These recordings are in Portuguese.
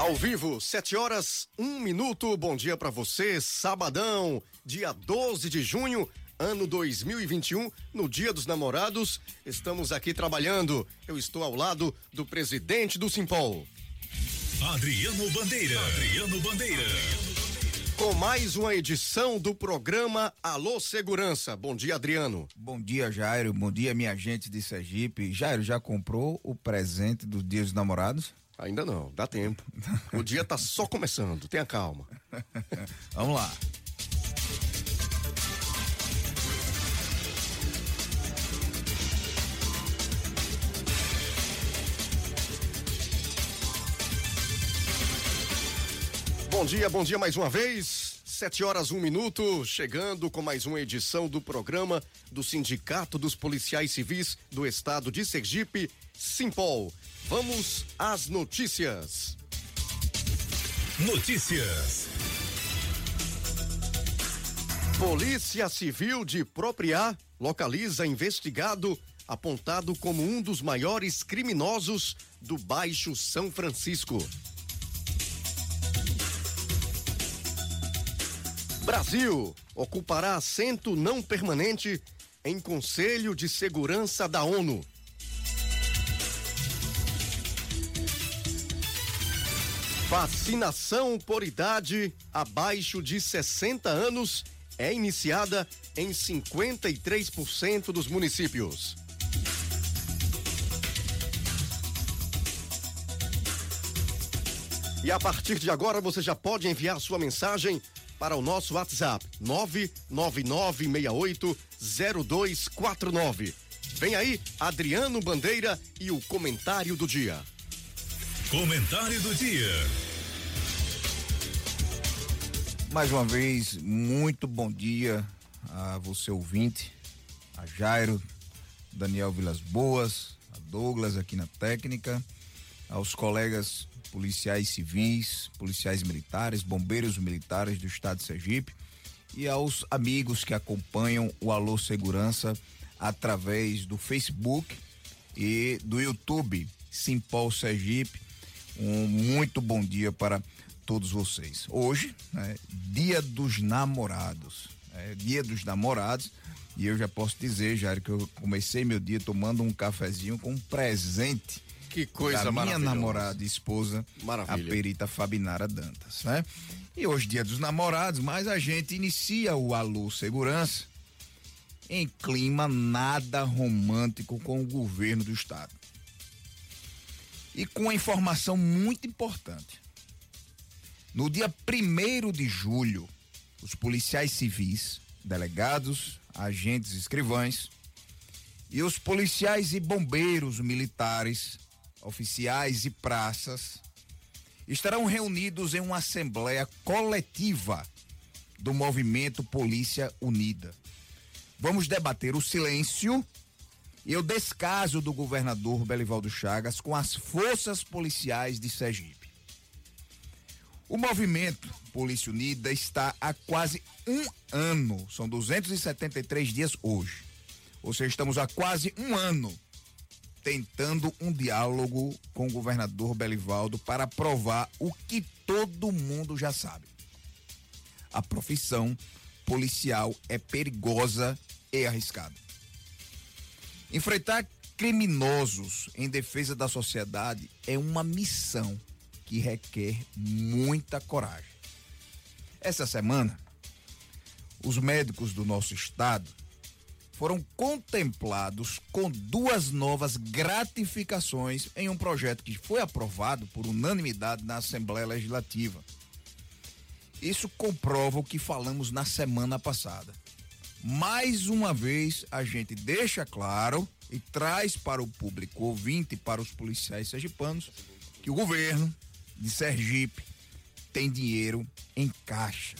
Ao vivo, 7 horas, um minuto. Bom dia para você, sabadão, dia 12 de junho, ano 2021, no Dia dos Namorados. Estamos aqui trabalhando. Eu estou ao lado do presidente do Simpol. Adriano Bandeira. Adriano Bandeira. Com mais uma edição do programa Alô Segurança. Bom dia, Adriano. Bom dia, Jairo. Bom dia, minha gente de Sergipe. Jairo, já comprou o presente dos Dias dos Namorados? Ainda não, dá tempo. O dia tá só começando, tenha calma. Vamos lá. Bom dia, bom dia mais uma vez. Sete horas, um minuto, chegando com mais uma edição do programa do Sindicato dos Policiais Civis do Estado de Sergipe, Simpol. Vamos às notícias. Notícias. Polícia Civil de Propriá localiza investigado apontado como um dos maiores criminosos do Baixo São Francisco. Brasil ocupará assento não permanente em Conselho de Segurança da ONU. Vacinação por idade abaixo de 60 anos é iniciada em 53% dos municípios. E a partir de agora você já pode enviar sua mensagem para o nosso WhatsApp 999680249. Vem aí Adriano Bandeira e o comentário do dia. Comentário do dia. Mais uma vez, muito bom dia a você ouvinte, a Jairo, Daniel Vilas Boas, a Douglas aqui na técnica, aos colegas policiais civis, policiais militares, bombeiros militares do estado de Sergipe e aos amigos que acompanham o Alô Segurança através do Facebook e do YouTube Simpol Sergipe. Um muito bom dia para todos vocês. Hoje, é Dia dos Namorados. É Dia dos Namorados. E eu já posso dizer, Jair, que eu comecei meu dia tomando um cafezinho com um presente que coisa da minha namorada e esposa, Maravilha. a perita Fabinara Dantas, né? E hoje dia dos namorados, mas a gente inicia o Alô Segurança em clima nada romântico com o governo do estado. E com uma informação muito importante. No dia 1 de julho, os policiais civis, delegados, agentes escrivães e os policiais e bombeiros militares oficiais e praças estarão reunidos em uma assembleia coletiva do movimento Polícia Unida. Vamos debater o silêncio e o descaso do governador Belivaldo Chagas com as forças policiais de Sergipe. O movimento Polícia Unida está há quase um ano, são 273 dias hoje. Ou seja, estamos há quase um ano tentando um diálogo com o governador Belivaldo para provar o que todo mundo já sabe. A profissão policial é perigosa e arriscada. Enfrentar criminosos em defesa da sociedade é uma missão que requer muita coragem. Essa semana, os médicos do nosso estado foram contemplados com duas novas gratificações em um projeto que foi aprovado por unanimidade na Assembleia Legislativa. Isso comprova o que falamos na semana passada. Mais uma vez, a gente deixa claro e traz para o público ouvinte, para os policiais sergipanos, que o governo de Sergipe tem dinheiro em caixa.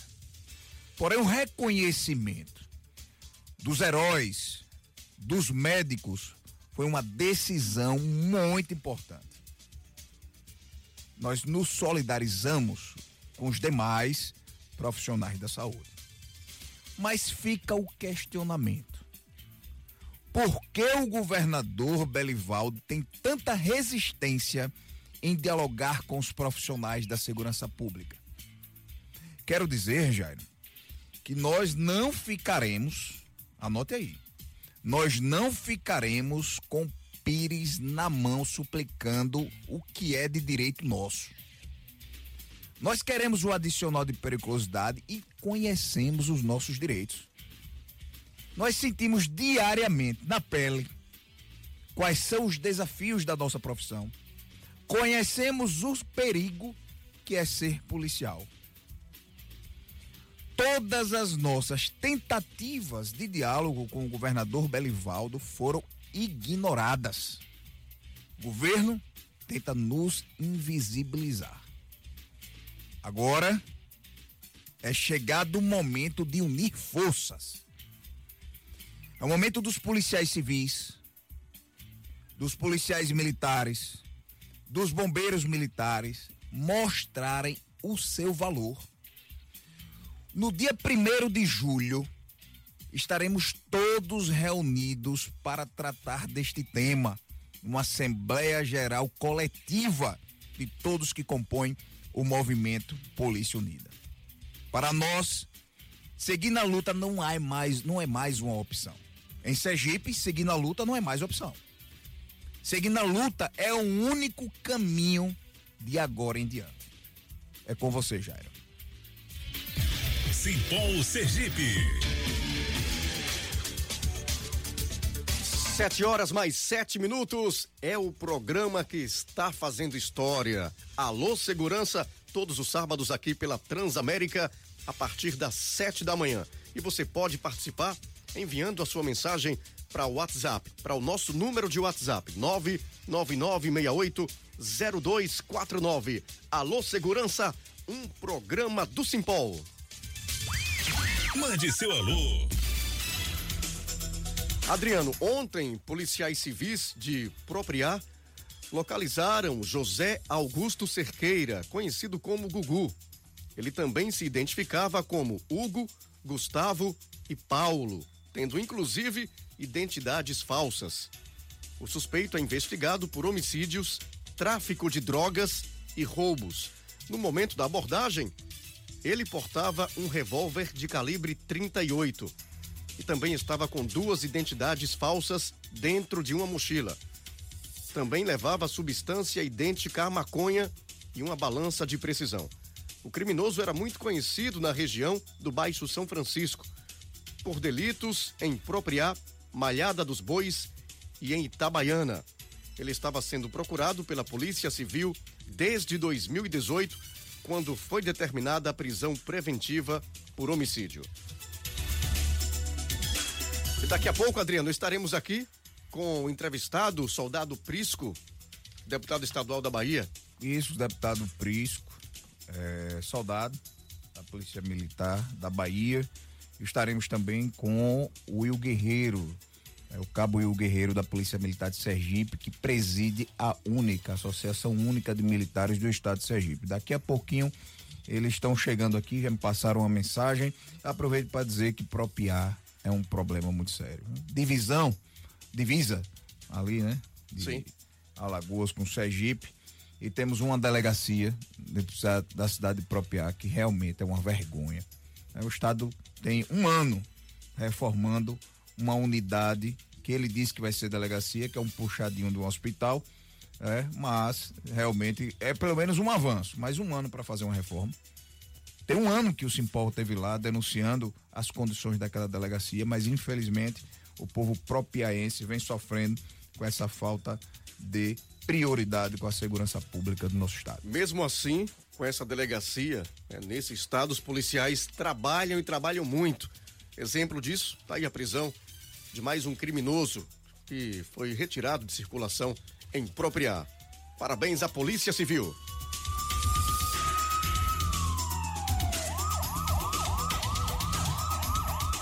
Porém, o reconhecimento dos heróis, dos médicos, foi uma decisão muito importante. Nós nos solidarizamos com os demais profissionais da saúde. Mas fica o questionamento. Por que o governador Belivaldo tem tanta resistência em dialogar com os profissionais da segurança pública? Quero dizer, Jairo, que nós não ficaremos, anote aí, nós não ficaremos com pires na mão suplicando o que é de direito nosso. Nós queremos o adicional de periculosidade e conhecemos os nossos direitos. Nós sentimos diariamente na pele quais são os desafios da nossa profissão. Conhecemos o perigo que é ser policial. Todas as nossas tentativas de diálogo com o governador Belivaldo foram ignoradas. O governo tenta nos invisibilizar. Agora é chegado o momento de unir forças. É o momento dos policiais civis, dos policiais militares, dos bombeiros militares mostrarem o seu valor. No dia 1 de julho, estaremos todos reunidos para tratar deste tema, uma Assembleia Geral coletiva de todos que compõem o movimento Polícia Unida. Para nós, seguir na luta não é mais, não é mais uma opção. Em Sergipe, seguir na luta não é mais opção. Seguir na luta é o único caminho de agora em diante. É com você, Jairo. Simpol Sergipe. Sete horas mais sete minutos é o programa que está fazendo história. Alô Segurança, todos os sábados aqui pela Transamérica, a partir das sete da manhã. E você pode participar enviando a sua mensagem para o WhatsApp, para o nosso número de WhatsApp, 999680249. Alô Segurança, um programa do Simpol. Mande seu alô. Adriano, ontem policiais civis de Propriá localizaram José Augusto Cerqueira, conhecido como Gugu. Ele também se identificava como Hugo, Gustavo e Paulo, tendo inclusive identidades falsas. O suspeito é investigado por homicídios, tráfico de drogas e roubos. No momento da abordagem, ele portava um revólver de calibre 38 e também estava com duas identidades falsas dentro de uma mochila. Também levava substância idêntica à maconha e uma balança de precisão. O criminoso era muito conhecido na região do Baixo São Francisco por delitos em Propriá, Malhada dos Bois e em Itabaiana. Ele estava sendo procurado pela Polícia Civil desde 2018, quando foi determinada a prisão preventiva por homicídio. E daqui a pouco, Adriano, estaremos aqui com o entrevistado, o soldado Prisco, deputado estadual da Bahia. Isso, deputado Prisco, é, soldado da Polícia Militar da Bahia. Estaremos também com o Will Guerreiro, é, o cabo Will Guerreiro da Polícia Militar de Sergipe, que preside a única, Associação Única de Militares do Estado de Sergipe. Daqui a pouquinho eles estão chegando aqui, já me passaram uma mensagem. Aproveito para dizer que Propiar é um problema muito sério. Divisão, divisa ali, né? De Sim. Alagoas com Sergipe. E temos uma delegacia dentro da cidade de Propiá, que realmente é uma vergonha. O Estado tem um ano reformando uma unidade que ele disse que vai ser delegacia, que é um puxadinho do hospital, é, mas realmente é pelo menos um avanço, mais um ano para fazer uma reforma. Tem um ano que o Simpol teve lá denunciando as condições daquela delegacia, mas infelizmente o povo propiaense vem sofrendo com essa falta de prioridade com a segurança pública do nosso estado. Mesmo assim, com essa delegacia, né, nesse estado, os policiais trabalham e trabalham muito. Exemplo disso, está aí a prisão de mais um criminoso que foi retirado de circulação em Propriá. Parabéns à Polícia Civil.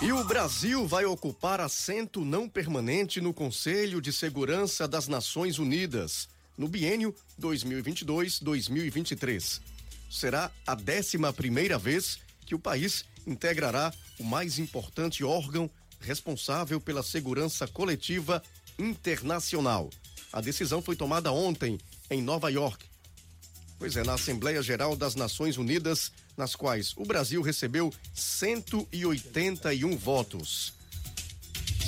E o Brasil vai ocupar assento não permanente no Conselho de Segurança das Nações Unidas no biênio 2022-2023. Será a 11 primeira vez que o país integrará o mais importante órgão responsável pela segurança coletiva internacional. A decisão foi tomada ontem em Nova York. Pois é, na Assembleia Geral das Nações Unidas, nas quais o Brasil recebeu 181 votos.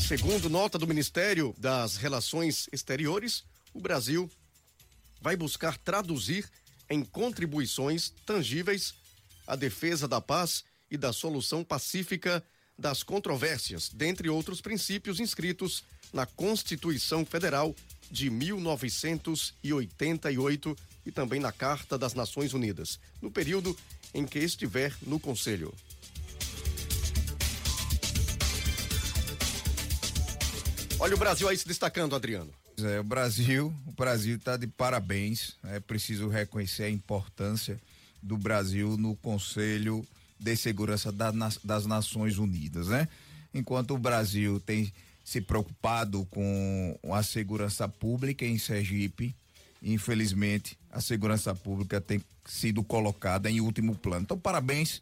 Segundo nota do Ministério das Relações Exteriores, o Brasil vai buscar traduzir em contribuições tangíveis a defesa da paz e da solução pacífica das controvérsias, dentre outros princípios inscritos na Constituição Federal de 1988 e também na Carta das Nações Unidas, no período em que estiver no Conselho. Olha o Brasil aí se destacando, Adriano. É, o Brasil, o Brasil está de parabéns. É preciso reconhecer a importância do Brasil no Conselho de Segurança das Nações Unidas, né? Enquanto o Brasil tem se preocupado com a segurança pública em Sergipe, infelizmente a segurança pública tem sido colocada em último plano. Então, parabéns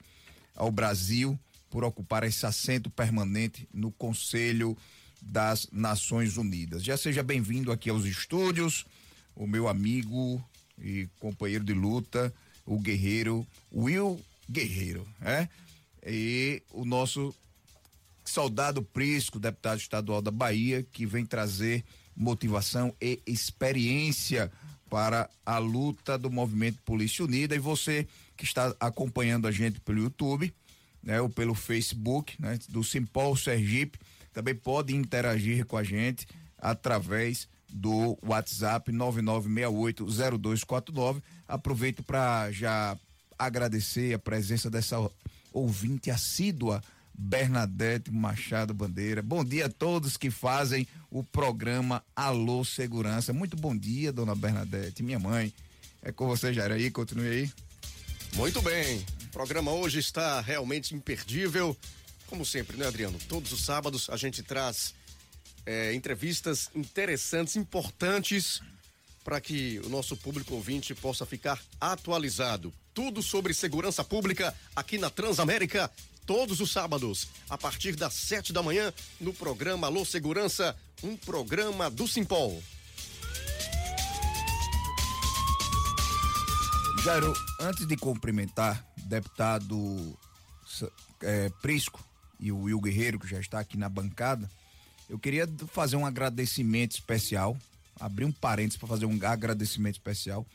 ao Brasil por ocupar esse assento permanente no Conselho das Nações Unidas. Já seja bem-vindo aqui aos estúdios, o meu amigo e companheiro de luta, o guerreiro Will Guerreiro, é? E o nosso soldado Prisco, deputado estadual da Bahia, que vem trazer motivação e experiência para a luta do movimento Polícia Unida e você que está acompanhando a gente pelo YouTube, né, ou pelo Facebook, né, do Simpol Sergipe, também pode interagir com a gente através do WhatsApp 99680249. Aproveito para já agradecer a presença dessa ouvinte assídua Bernadette Machado Bandeira. Bom dia a todos que fazem o programa Alô Segurança. Muito bom dia, dona Bernadette, minha mãe. É com você, Jair, aí, continue aí. Muito bem. O programa hoje está realmente imperdível. Como sempre, né, Adriano? Todos os sábados a gente traz é, entrevistas interessantes, importantes, para que o nosso público ouvinte possa ficar atualizado. Tudo sobre segurança pública aqui na Transamérica, todos os sábados, a partir das sete da manhã, no programa Alô Segurança, um programa do Simpol. Jairo, antes de cumprimentar deputado é, Prisco, e o Will Guerreiro, que já está aqui na bancada, eu queria fazer um agradecimento especial, abrir um parênteses para fazer um agradecimento especial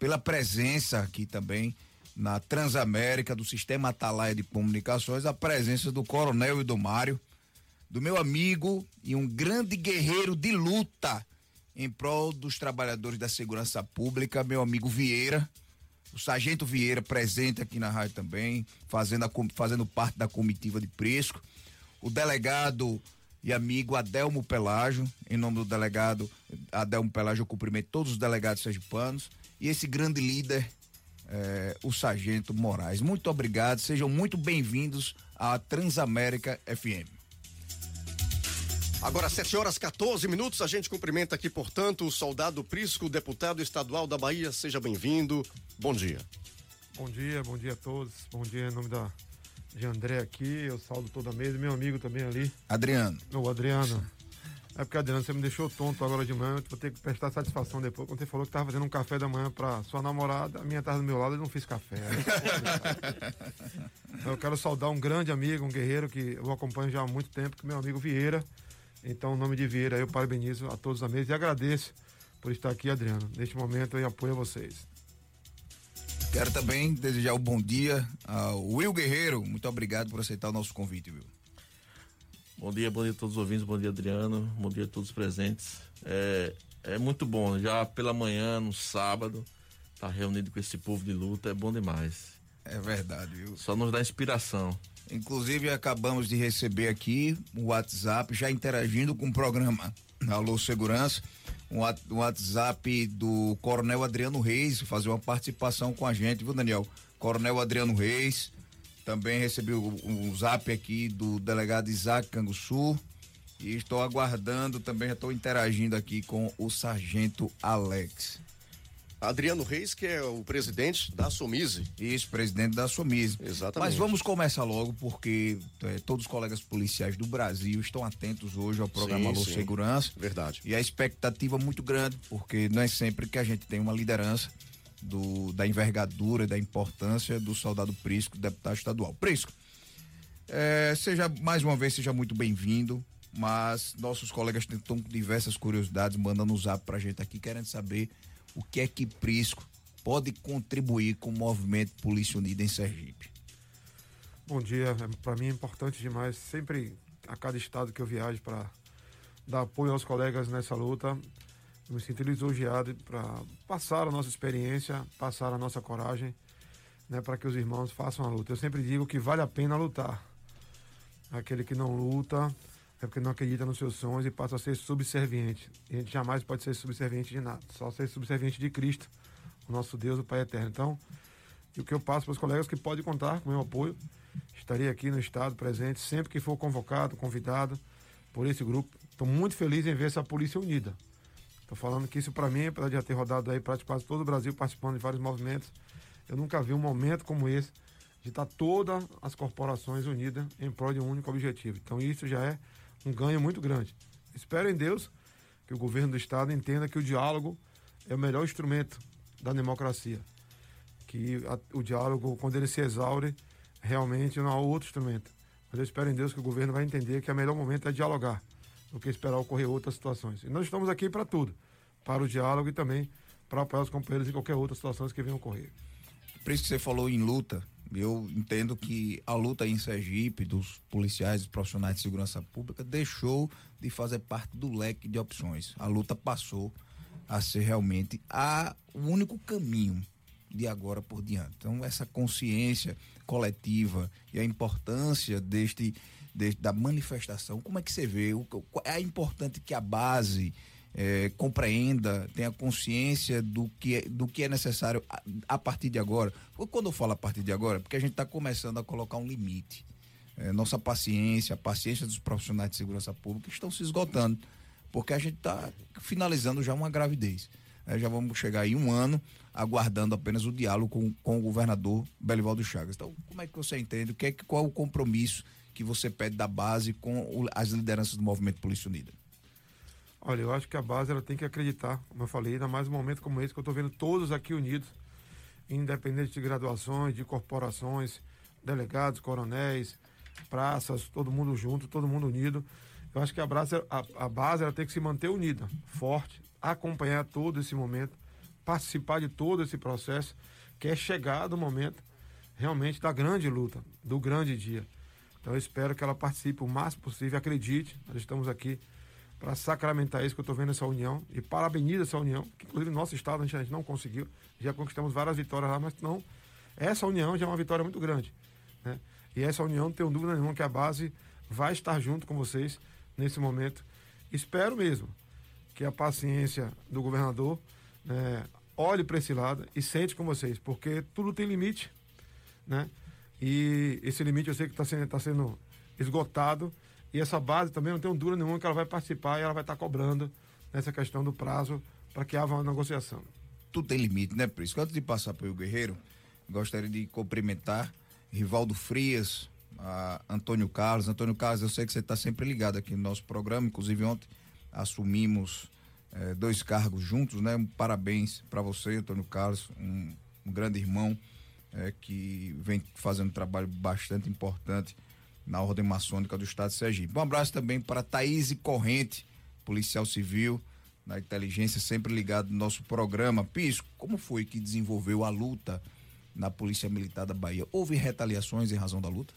pela presença aqui também na Transamérica do Sistema Atalaia de Comunicações, a presença do Coronel e do Mário, do meu amigo e um grande guerreiro de luta em prol dos trabalhadores da segurança pública, meu amigo Vieira, o Sargento Vieira presente aqui na rádio também, fazendo, a, fazendo parte da comitiva de Presco, o delegado e amigo Adelmo Pelágio, em nome do delegado Adelmo Pelágio, eu cumprimento todos os delegados sergipanos, e esse grande líder, eh, o Sargento Moraes. Muito obrigado, sejam muito bem-vindos à Transamérica FM. Agora, 7 horas 14 minutos, a gente cumprimenta aqui, portanto, o soldado Prisco, deputado estadual da Bahia. Seja bem-vindo. Bom dia. Bom dia, bom dia a todos. Bom dia em nome da, de André aqui, eu saldo toda a mesa, meu amigo também ali. Adriano. O Adriano. É porque, Adriano, você me deixou tonto agora de manhã, eu vou ter que prestar satisfação depois. Quando você falou que tava fazendo um café da manhã pra sua namorada, a minha tava do meu lado e não fiz café. eu quero saudar um grande amigo, um guerreiro que eu acompanho já há muito tempo, que é meu amigo Vieira. Então, em nome de Vieira, eu parabenizo a todos da mesa e agradeço por estar aqui, Adriano. Neste momento, eu apoio a vocês. Quero também desejar um bom dia ao Will Guerreiro. Muito obrigado por aceitar o nosso convite, Will. Bom dia, bom dia a todos os ouvintes, bom dia, Adriano, bom dia a todos os presentes. É, é muito bom, já pela manhã, no sábado, estar tá reunido com esse povo de luta é bom demais. É verdade, viu? Só nos dá inspiração. Inclusive, acabamos de receber aqui o WhatsApp, já interagindo com o programa Alô Segurança, um WhatsApp do Coronel Adriano Reis, fazer uma participação com a gente, viu, Daniel? Coronel Adriano Reis, também recebi um, zap aqui do delegado Isaac Canguçu e estou aguardando, também já estou interagindo aqui com o Sargento Alex. Adriano Reis, que é o presidente da Somise. Isso, presidente da Somise. Exatamente. Mas vamos começar logo, porque é, todos os colegas policiais do Brasil estão atentos hoje ao programa Alô Segurança. Verdade. E a expectativa muito grande, porque não é sempre que a gente tem uma liderança do, da envergadura, da importância do soldado Prisco, deputado estadual. Prisco, é, seja mais uma vez, seja muito bem-vindo mas nossos colegas estão com diversas curiosidades, mandando um zap pra gente aqui, querendo saber o que é que Prisco pode contribuir com o movimento Polícia Unida em Sergipe. Bom dia, é, para mim é importante demais, sempre a cada estado que eu viajo para dar apoio aos colegas nessa luta, eu me sinto lisonjeado para passar a nossa experiência, passar a nossa coragem, né, para que os irmãos façam a luta. Eu sempre digo que vale a pena lutar. Aquele que não luta é porque não acredita nos seus sonhos e passa a ser subserviente. E a gente jamais pode ser subserviente de nada, só ser subserviente de Cristo, o nosso Deus, o Pai Eterno. Então, e o que eu passo para os colegas que podem contar com o meu apoio, estarei aqui no estado presente sempre que for convocado, convidado por esse grupo. Estou muito feliz em ver essa polícia unida. Estou falando que isso para mim, apesar de já ter rodado aí praticamente todo o Brasil participando de vários movimentos, eu nunca vi um momento como esse de estar todas as corporações unidas em prol de um único objetivo. Então isso já é um ganho muito grande. Espero em Deus que o governo do Estado entenda que o diálogo é o melhor instrumento da democracia. Que a, o diálogo, quando ele se exaure, realmente não há outro instrumento. Mas eu espero em Deus que o governo vai entender que o melhor momento é dialogar, do que esperar ocorrer outras situações. E nós estamos aqui para tudo, para o diálogo e também para apoiar os companheiros em qualquer outra situação que venham ocorrer. Por isso que você falou em luta, eu entendo que a luta em Sergipe dos policiais e profissionais de segurança pública deixou de fazer parte do leque de opções. A luta passou a ser realmente a, o único caminho de agora por diante. Então, essa consciência coletiva e a importância deste, deste da manifestação, como é que você vê? O, é importante que a base é, compreenda, tenha consciência do que, é, do que é necessário a, a, partir de agora. Quando eu falo a partir de agora, é porque a gente está começando a colocar um limite. É, nossa paciência, a paciência dos profissionais de segurança pública estão se esgotando, porque a gente está finalizando já uma gravidez. É, já vamos chegar aí um ano aguardando apenas o diálogo com, com o governador Belivaldo Chagas. Então, como é que você entende? O que é, qual é o compromisso que você pede da base com as lideranças do Movimento Polícia Unida? Olha, eu acho que a base ela tem que acreditar, como eu falei, ainda mais um momento como esse que eu estou vendo todos aqui unidos, independente de graduações, de corporações, delegados, coronéis, praças, todo mundo junto, todo mundo unido. Eu acho que a base, a, a base ela tem que se manter unida, forte, acompanhar todo esse momento, participar de todo esse processo, que é chegado o momento realmente da grande luta, do grande dia. Então eu espero que ela participe o máximo possível, acredite, nós estamos aqui para sacramentar isso que eu estou vendo essa união e parabenizo essa união, que inclusive no nosso estado a gente, a gente não conseguiu, já conquistamos várias vitórias lá, mas não, essa união já é uma vitória muito grande, né? E essa união, não tenho dúvida nenhuma que a base vai estar junto com vocês nesse momento. Espero mesmo que a paciência do governador né, olhe para esse lado e sente com vocês, porque tudo tem limite, né? E esse limite eu sei que está sendo, tá sendo esgotado e essa base também não tem dúvida nenhuma que ela vai participar e ela vai estar cobrando nessa questão do prazo para que haja uma negociação. Tudo tem limite, né, Prisco? Antes de passar para o Guerreiro, gostaria de cumprimentar Rivaldo Frias, Antônio Carlos. Antônio Carlos, eu sei que você está sempre ligado aqui no nosso programa, inclusive ontem assumimos eh, dois cargos juntos, né? Um parabéns para você, Antônio Carlos, um, um grande irmão eh, que vem fazendo um trabalho bastante importante na Ordem Maçônica do Estado de Sergipe. Um abraço também para Thaís Corrente, policial civil, na inteligência, sempre ligado no nosso programa. Pisco, como foi que desenvolveu a luta na Polícia Militar da Bahia? Houve retaliações em razão da luta?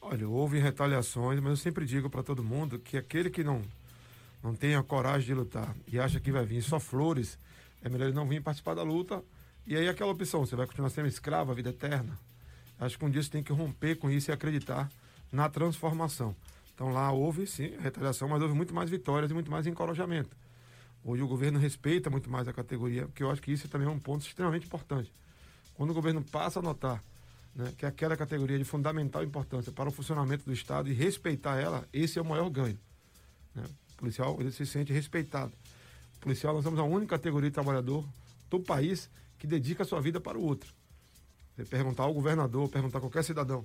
Olha, houve retaliações, mas eu sempre digo para todo mundo que aquele que não, não tem a coragem de lutar e acha que vai vir só flores, é melhor ele não vir participar da luta. E aí aquela opção, você vai continuar sendo escravo a vida eterna. Acho que um dia você tem que romper com isso e acreditar na transformação. Então lá houve sim retaliação, mas houve muito mais vitórias e muito mais encorajamento. Hoje o governo respeita muito mais a categoria, porque eu acho que isso também é um ponto extremamente importante. Quando o governo passa a notar né, que aquela categoria de fundamental importância para o funcionamento do Estado e respeitar ela, esse é o maior ganho. Né? O policial ele se sente respeitado. O policial, nós somos a única categoria de trabalhador do país que dedica a sua vida para o outro. Você perguntar ao governador, perguntar a qualquer cidadão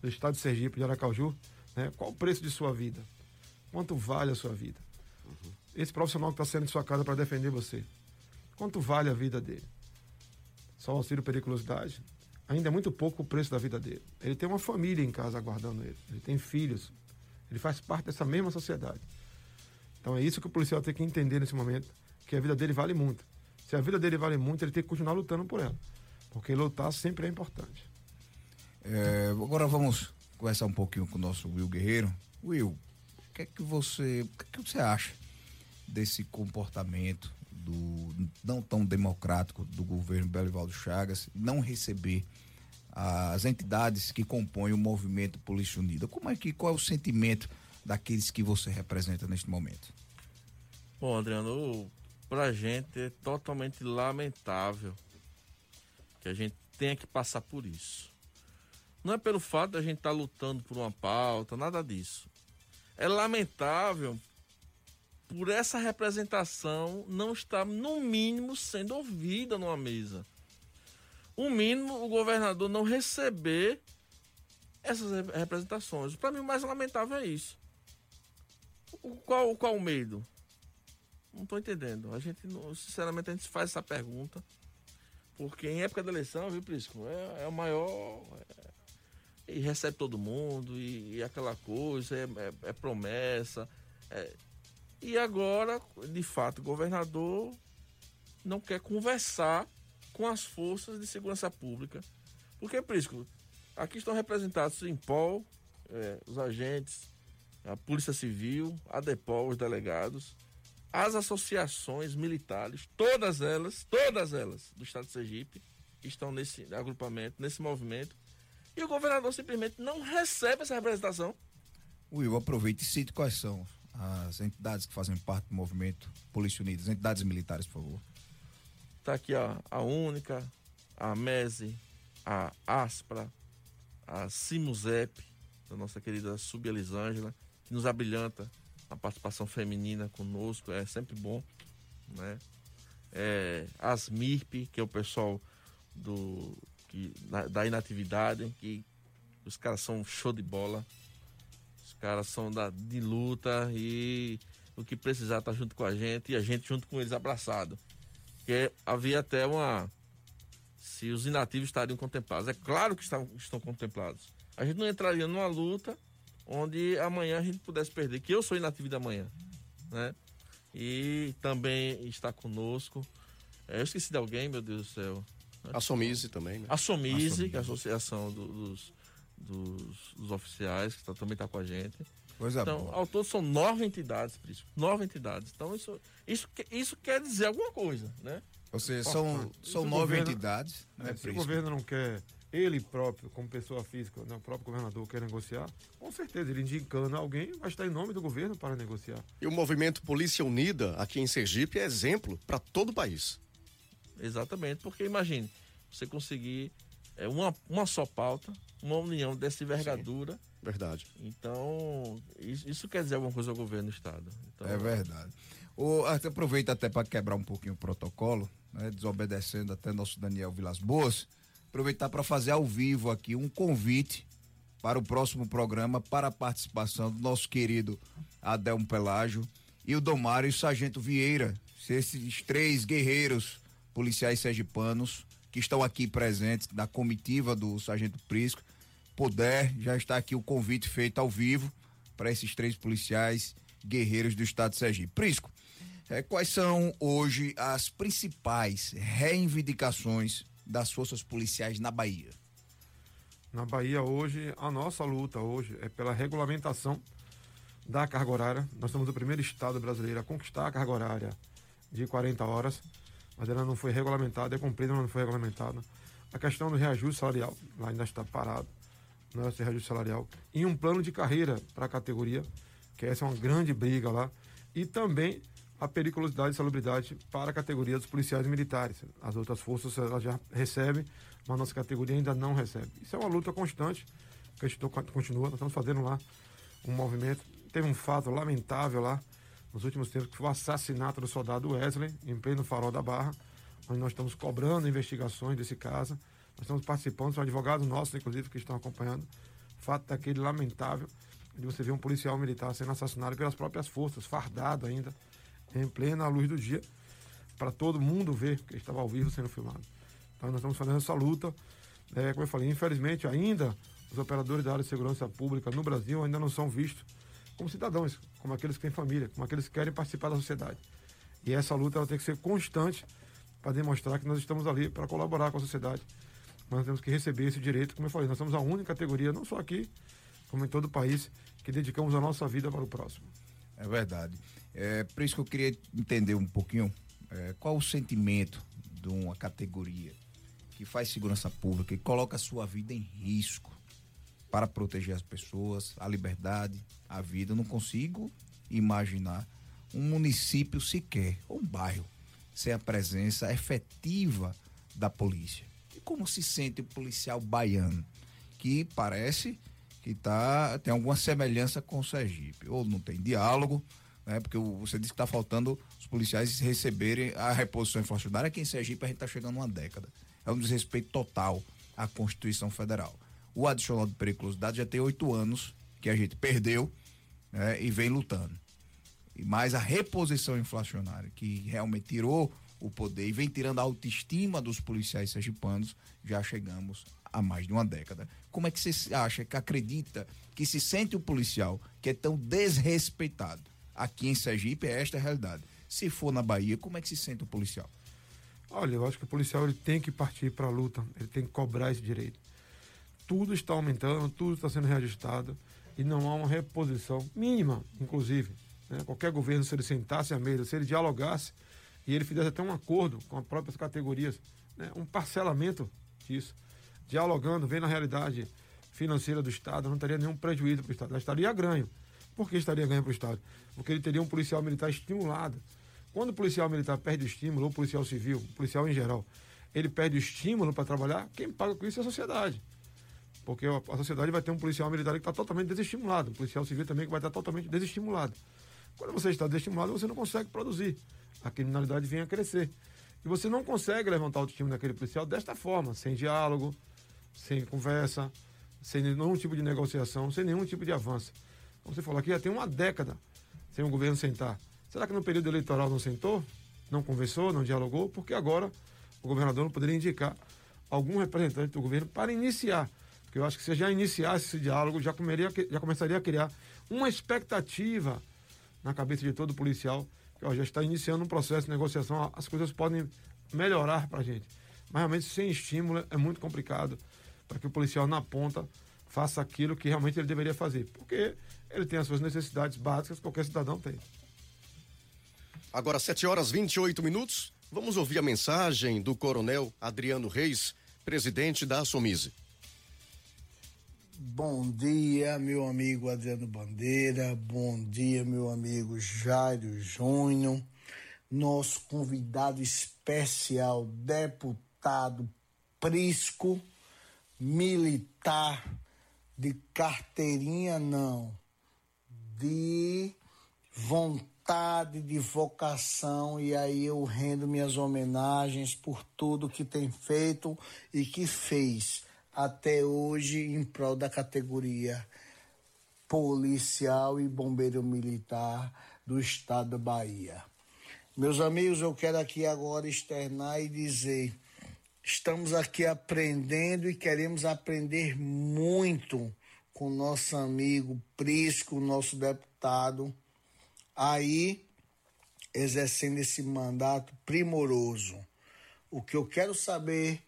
do estado de Sergipe, de Aracaju, né, qual o preço de sua vida? Quanto vale a sua vida? Uhum. Esse profissional que está saindo de sua casa para defender você, quanto vale a vida dele? Só o auxílio periculosidade? Ainda é muito pouco o preço da vida dele. Ele tem uma família em casa aguardando ele. Ele tem filhos. Ele faz parte dessa mesma sociedade. Então é isso que o policial tem que entender nesse momento, que a vida dele vale muito. Se a vida dele vale muito, ele tem que continuar lutando por ela. Porque lutar sempre é importante. É, agora vamos conversar um pouquinho com o nosso Will Guerreiro. Will, o que é que você, o que, é que você acha desse comportamento do não tão democrático do governo Belivaldo Chagas não receber as entidades que compõem o movimento Polícia Unida? Como é que qual é o sentimento daqueles que você representa neste momento? Bom, Adriano, pra gente é totalmente lamentável que a gente tenha que passar por isso. Não é pelo fato da gente estar tá lutando por uma pauta, nada disso. É lamentável por essa representação não estar, no mínimo, sendo ouvida numa mesa. O mínimo, o governador não receber essas representações. Para mim, o mais lamentável é isso. O, qual, qual o medo? Não estou entendendo. A gente, sinceramente, a gente faz essa pergunta. Porque em época da eleição, viu, Prisco? É, é o maior. É, e recebe todo mundo, e, e aquela coisa, é, é, é promessa. É, e agora, de fato, o governador não quer conversar com as forças de segurança pública. Porque, Prisco, aqui estão representados em POL, é, os agentes, a Polícia Civil, a DEPOL, os delegados, as associações militares, todas elas, todas elas do estado de Sergipe, estão nesse agrupamento, nesse movimento, e o governador simplesmente não recebe essa representação. Will, aproveite e cite quais são as entidades que fazem parte do movimento Polícia Unida, as entidades militares, por favor. Está aqui a, a Única, a MESE, a ASPRA, a Simusep, da nossa querida Sub Elisângela, que nos abrilhanta a participação feminina conosco, é sempre bom, né? É, as MIRP, que é o pessoal do, que, da inatividade, que os caras são show de bola, os caras são da, de luta e o que precisar tá junto com a gente e a gente junto com eles abraçado. Que havia até uma. Se os inativos estariam contemplados. É claro que estão, estão contemplados. A gente não entraria numa luta onde amanhã a gente pudesse perder, que eu sou inativo da manhã, né? E também está conosco. É, eu esqueci de alguém, meu Deus do céu. A Somise também, né? A Somise, que é a associação do, dos, dos, dos, oficiais, que tá, também está com a gente. Coisa então, boa. ao todo são nove entidades, Príncipe. Nove entidades. Então, isso, isso, isso quer dizer alguma coisa, né? Ou seja, são, são nove governo, entidades. Né, se o governo não quer ele próprio, como pessoa física, né, o próprio governador quer negociar, com certeza, ele indicando alguém, vai estar em nome do governo para negociar. E o movimento Polícia Unida, aqui em Sergipe, é exemplo para todo o país. Exatamente, porque imagine, você conseguir é, uma, uma só pauta, uma união dessa envergadura. Sim, verdade. Então, isso, isso, quer dizer alguma coisa ao governo do Estado. Então, é verdade. O, aproveita até para quebrar um pouquinho o protocolo, né, desobedecendo até nosso Daniel Vilas Boas aproveitar para fazer ao vivo aqui um convite para o próximo programa para a participação do nosso querido Adelmo Pelágio e o Domário e o Sargento Vieira, esses três guerreiros policiais sergipanos que estão aqui presentes na comitiva do Sargento Prisco. Puder, já está aqui o convite feito ao vivo para esses três policiais guerreiros do estado de Sergipe. Prisco, é, quais são hoje as principais reivindicações das forças policiais na Bahia? Na Bahia hoje, a nossa luta hoje é pela regulamentação da carga horária. Nós somos o primeiro estado brasileiro a conquistar a carga horária de 40 horas, mas ela não foi regulamentada, é cumprida, mas não foi regulamentada. A questão do reajuste salarial, lá ainda está parado, não é reajuste salarial. E um plano de carreira para a categoria, que essa é uma grande briga lá. E também a periculosidade e salubridade para a categoria dos policiais militares. As outras forças elas já recebem, mas nossa categoria ainda não recebe. Isso é uma luta constante, que a gente continua, nós estamos fazendo lá um movimento. Teve um fato lamentável lá, nos últimos tempos, que foi o assassinato do soldado Wesley, em pleno farol da Barra, onde nós estamos cobrando investigações desse caso. Nós estamos participando, são advogados nossos, inclusive, que estão acompanhando. Fato daquele lamentável de você ver um policial militar sendo assassinado pelas próprias forças, fardado ainda, em plena luz do dia, para todo mundo ver que estava ao vivo sendo filmado. Então nós estamos fazendo essa luta. É, como eu falei, infelizmente ainda os operadores da área de segurança pública no Brasil ainda não são vistos como cidadãos, como aqueles que têm família, como aqueles que querem participar da sociedade. E essa luta ela tem que ser constante para demonstrar que nós estamos ali para colaborar com a sociedade. Nós temos que receber esse direito, como eu falei, nós somos a única categoria, não só aqui, como em todo o país, que dedicamos a nossa vida para o próximo. É verdade. É por isso que eu queria entender um pouquinho é, qual o sentimento de uma categoria que faz segurança pública e coloca a sua vida em risco para proteger as pessoas, a liberdade, a vida. Eu não consigo imaginar um município sequer, ou um bairro, sem a presença efetiva da polícia. E como se sente o policial baiano, que parece que tá, tem alguma semelhança com o Sergipe. Ou não tem diálogo, né? Porque você disse que está faltando os policiais receberem a reposição inflacionária, que em Sergipe a gente está chegando uma década. É um desrespeito total à Constituição Federal. O adicional de periculosidade já tem oito anos que a gente perdeu né? e vem lutando. Mais a reposição inflacionária, que realmente tirou o poder e vem tirando a autoestima dos policiais sergipanos, já chegamos há mais de uma década. Como é que você acha, que acredita, que se sente o policial que é tão desrespeitado? Aqui em Sergipe é esta a realidade. Se for na Bahia, como é que se sente o policial? Olha, eu acho que o policial ele tem que partir para a luta, ele tem que cobrar esse direito. Tudo está aumentando, tudo está sendo reajustado e não há uma reposição mínima, inclusive. Né? Qualquer governo, se ele sentasse à mesa, se ele dialogasse e ele fizesse até um acordo com as próprias categorias, né? um parcelamento disso, dialogando, vendo a realidade financeira do Estado, não teria nenhum prejuízo para o Estado, ela estaria ganho. Por que estaria ganho para o Estado? Porque ele teria um policial militar estimulado. Quando o policial militar perde o estímulo, ou o policial civil, o policial em geral, ele perde o estímulo para trabalhar, quem paga com isso é a sociedade. Porque a sociedade vai ter um policial militar que está totalmente desestimulado, um policial civil também que vai estar totalmente desestimulado. Quando você está desestimulado, você não consegue produzir. A criminalidade vem a crescer. E você não consegue levantar o time daquele policial desta forma, sem diálogo, sem conversa, sem nenhum tipo de negociação, sem nenhum tipo de avanço. Você falou aqui, já tem uma década sem o governo sentar. Será que no período eleitoral não sentou? Não conversou, não dialogou? Porque agora o governador não poderia indicar algum representante do governo para iniciar. Porque eu acho que se já iniciasse esse diálogo, já, comeria, já começaria a criar uma expectativa na cabeça de todo policial, que ó, já está iniciando um processo de negociação, as coisas podem melhorar para a gente. Mas realmente sem estímulo é muito complicado para que o policial na ponta faça aquilo que realmente ele deveria fazer. Porque ele tem as suas necessidades básicas que qualquer cidadão tem. Agora, 7 horas 28 minutos. Vamos ouvir a mensagem do Coronel Adriano Reis, presidente da Assomise. Bom dia, meu amigo Adriano Bandeira. Bom dia, meu amigo Jairo Júnior. Nosso convidado especial, deputado Prisco, militar de carteirinha, não de vontade, de vocação, e aí eu rendo minhas homenagens por tudo que tem feito e que fez até hoje em prol da categoria policial e bombeiro militar do estado da Bahia. Meus amigos, eu quero aqui agora externar e dizer: estamos aqui aprendendo e queremos aprender muito com nosso amigo Prisco, nosso deputado, aí exercendo esse mandato primoroso. O que eu quero saber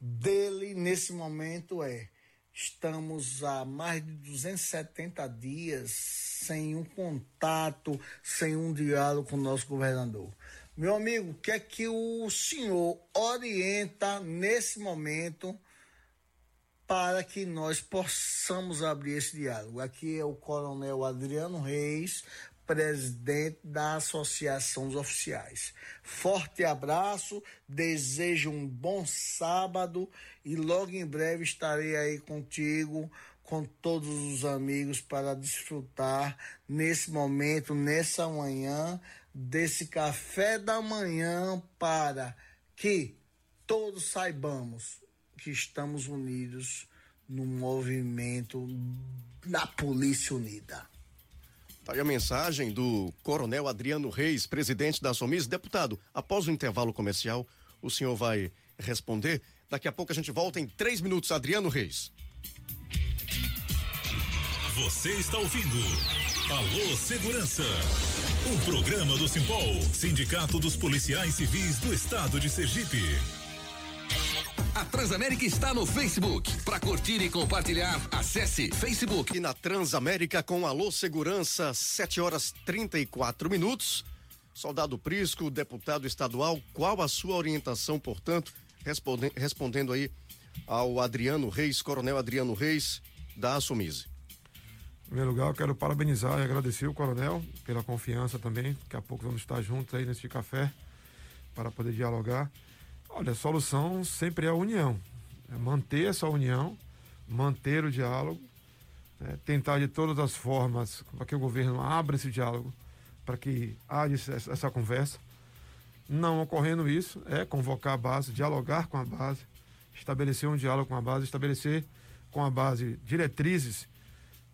dele nesse momento é: estamos há mais de 270 dias sem um contato, sem um diálogo com o nosso governador. Meu amigo, o que é que o senhor orienta nesse momento para que nós possamos abrir esse diálogo. Aqui é o Coronel Adriano Reis, presidente da Associação dos Oficiais. Forte abraço, desejo um bom sábado e logo em breve estarei aí contigo, com todos os amigos, para desfrutar nesse momento, nessa manhã, desse café da manhã, para que todos saibamos que estamos unidos no movimento da Polícia Unida. Tá aí a mensagem do Coronel Adriano Reis, presidente da Somis. Deputado, após o intervalo comercial, o senhor vai responder. Daqui a pouco a gente volta em três minutos. Adriano Reis. Você está ouvindo Alô Segurança, um programa do Simpol, Sindicato dos Policiais Civis do Estado de Sergipe. A Transamérica está no Facebook. Para curtir e compartilhar, acesse Facebook. E na Transamérica com Alô Segurança, 7 horas 34 minutos. Soldado Prisco, deputado estadual, qual a sua orientação, portanto, responde, respondendo aí ao Adriano Reis, Coronel Adriano Reis, da Assumise. Em primeiro lugar, eu quero parabenizar e agradecer o Coronel pela confiança também. Daqui a pouco vamos estar juntos aí nesse café para poder dialogar. Olha, a solução sempre é a união. É manter essa união, manter o diálogo, né? tentar de todas as formas para que o governo abra esse diálogo, para que haja essa, conversa. Não ocorrendo isso, é convocar a base, dialogar com a base, estabelecer um diálogo com a base, estabelecer com a base diretrizes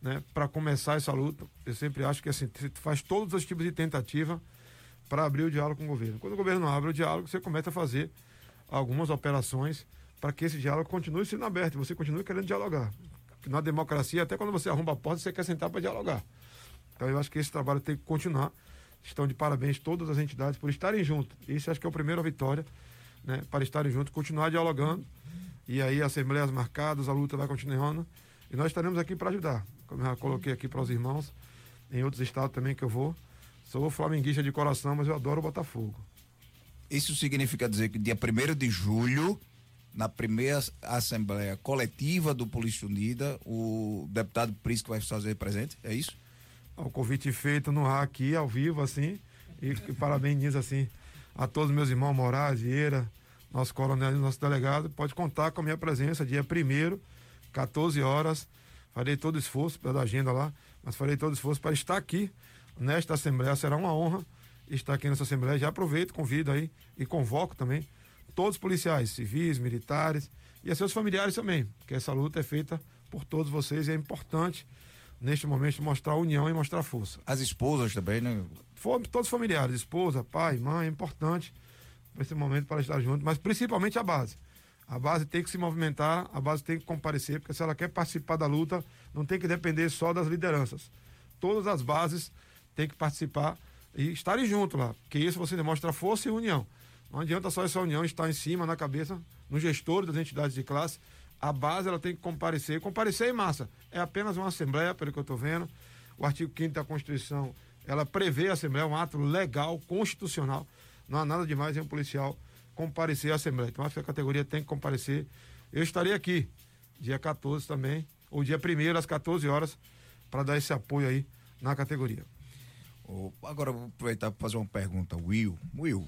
né, para começar essa luta. Eu sempre acho que assim, você faz todos os tipos de tentativa para abrir o diálogo com o governo. Quando o governo abre o diálogo, você começa a fazer algumas operações para que esse diálogo continue sendo aberto, você continue querendo dialogar. Na democracia, até quando você arruma a porta, você quer sentar para dialogar. Então eu acho que esse trabalho tem que continuar. Estão de parabéns todas as entidades por estarem juntas. Isso acho que é a primeira vitória, né? Para estarem juntos, continuar dialogando. E aí, assembleias marcadas, a luta vai continuando. E nós estaremos aqui para ajudar. Como eu já coloquei aqui para os irmãos, em outros estados também que eu vou. Sou flamenguista de coração, mas eu adoro o Botafogo. Isso significa dizer que dia 1 de julho, na primeira Assembleia Coletiva do Polícia Unida, o deputado Prisco vai fazer presente? É isso? O convite feito no ar aqui, ao vivo, assim. E, e assim, a todos meus irmãos Moraes, Vieira, nosso coronel e nosso delegado. Pode contar com a minha presença, dia 1 14 horas. Farei todo o esforço pela agenda lá, mas farei todo o esforço para estar aqui nesta Assembleia. Será uma honra estar aqui nessa Assembleia. Já aproveito, convido aí e convoco também todos os policiais, civis, militares e a seus familiares também, porque essa luta é feita por todos vocês e é importante neste momento mostrar união e mostrar força. As esposas também, né? For, todos os familiares, esposa, pai, mãe, é importante nesse momento para estar junto, mas principalmente a base. A base tem que se movimentar, a base tem que comparecer, porque se ela quer participar da luta, não tem que depender só das lideranças. Todas as bases têm que participar e estarem juntos lá, porque isso você demonstra força e união. Não adianta só essa união estar em cima, na cabeça, no gestor das entidades de classe. A base ela tem que comparecer. Comparecer em massa. É apenas uma assembleia, pelo que eu estou vendo. O artigo 5 da Constituição, ela prevê a assembleia, um ato legal, constitucional. Não há nada demais em um policial comparecer à assembleia. Então acho que a categoria tem que comparecer. Eu estarei aqui, dia 14 também, ou dia 1 às 14 horas, para dar esse apoio aí na categoria. Agora vou aproveitar para fazer uma pergunta, Will. Will,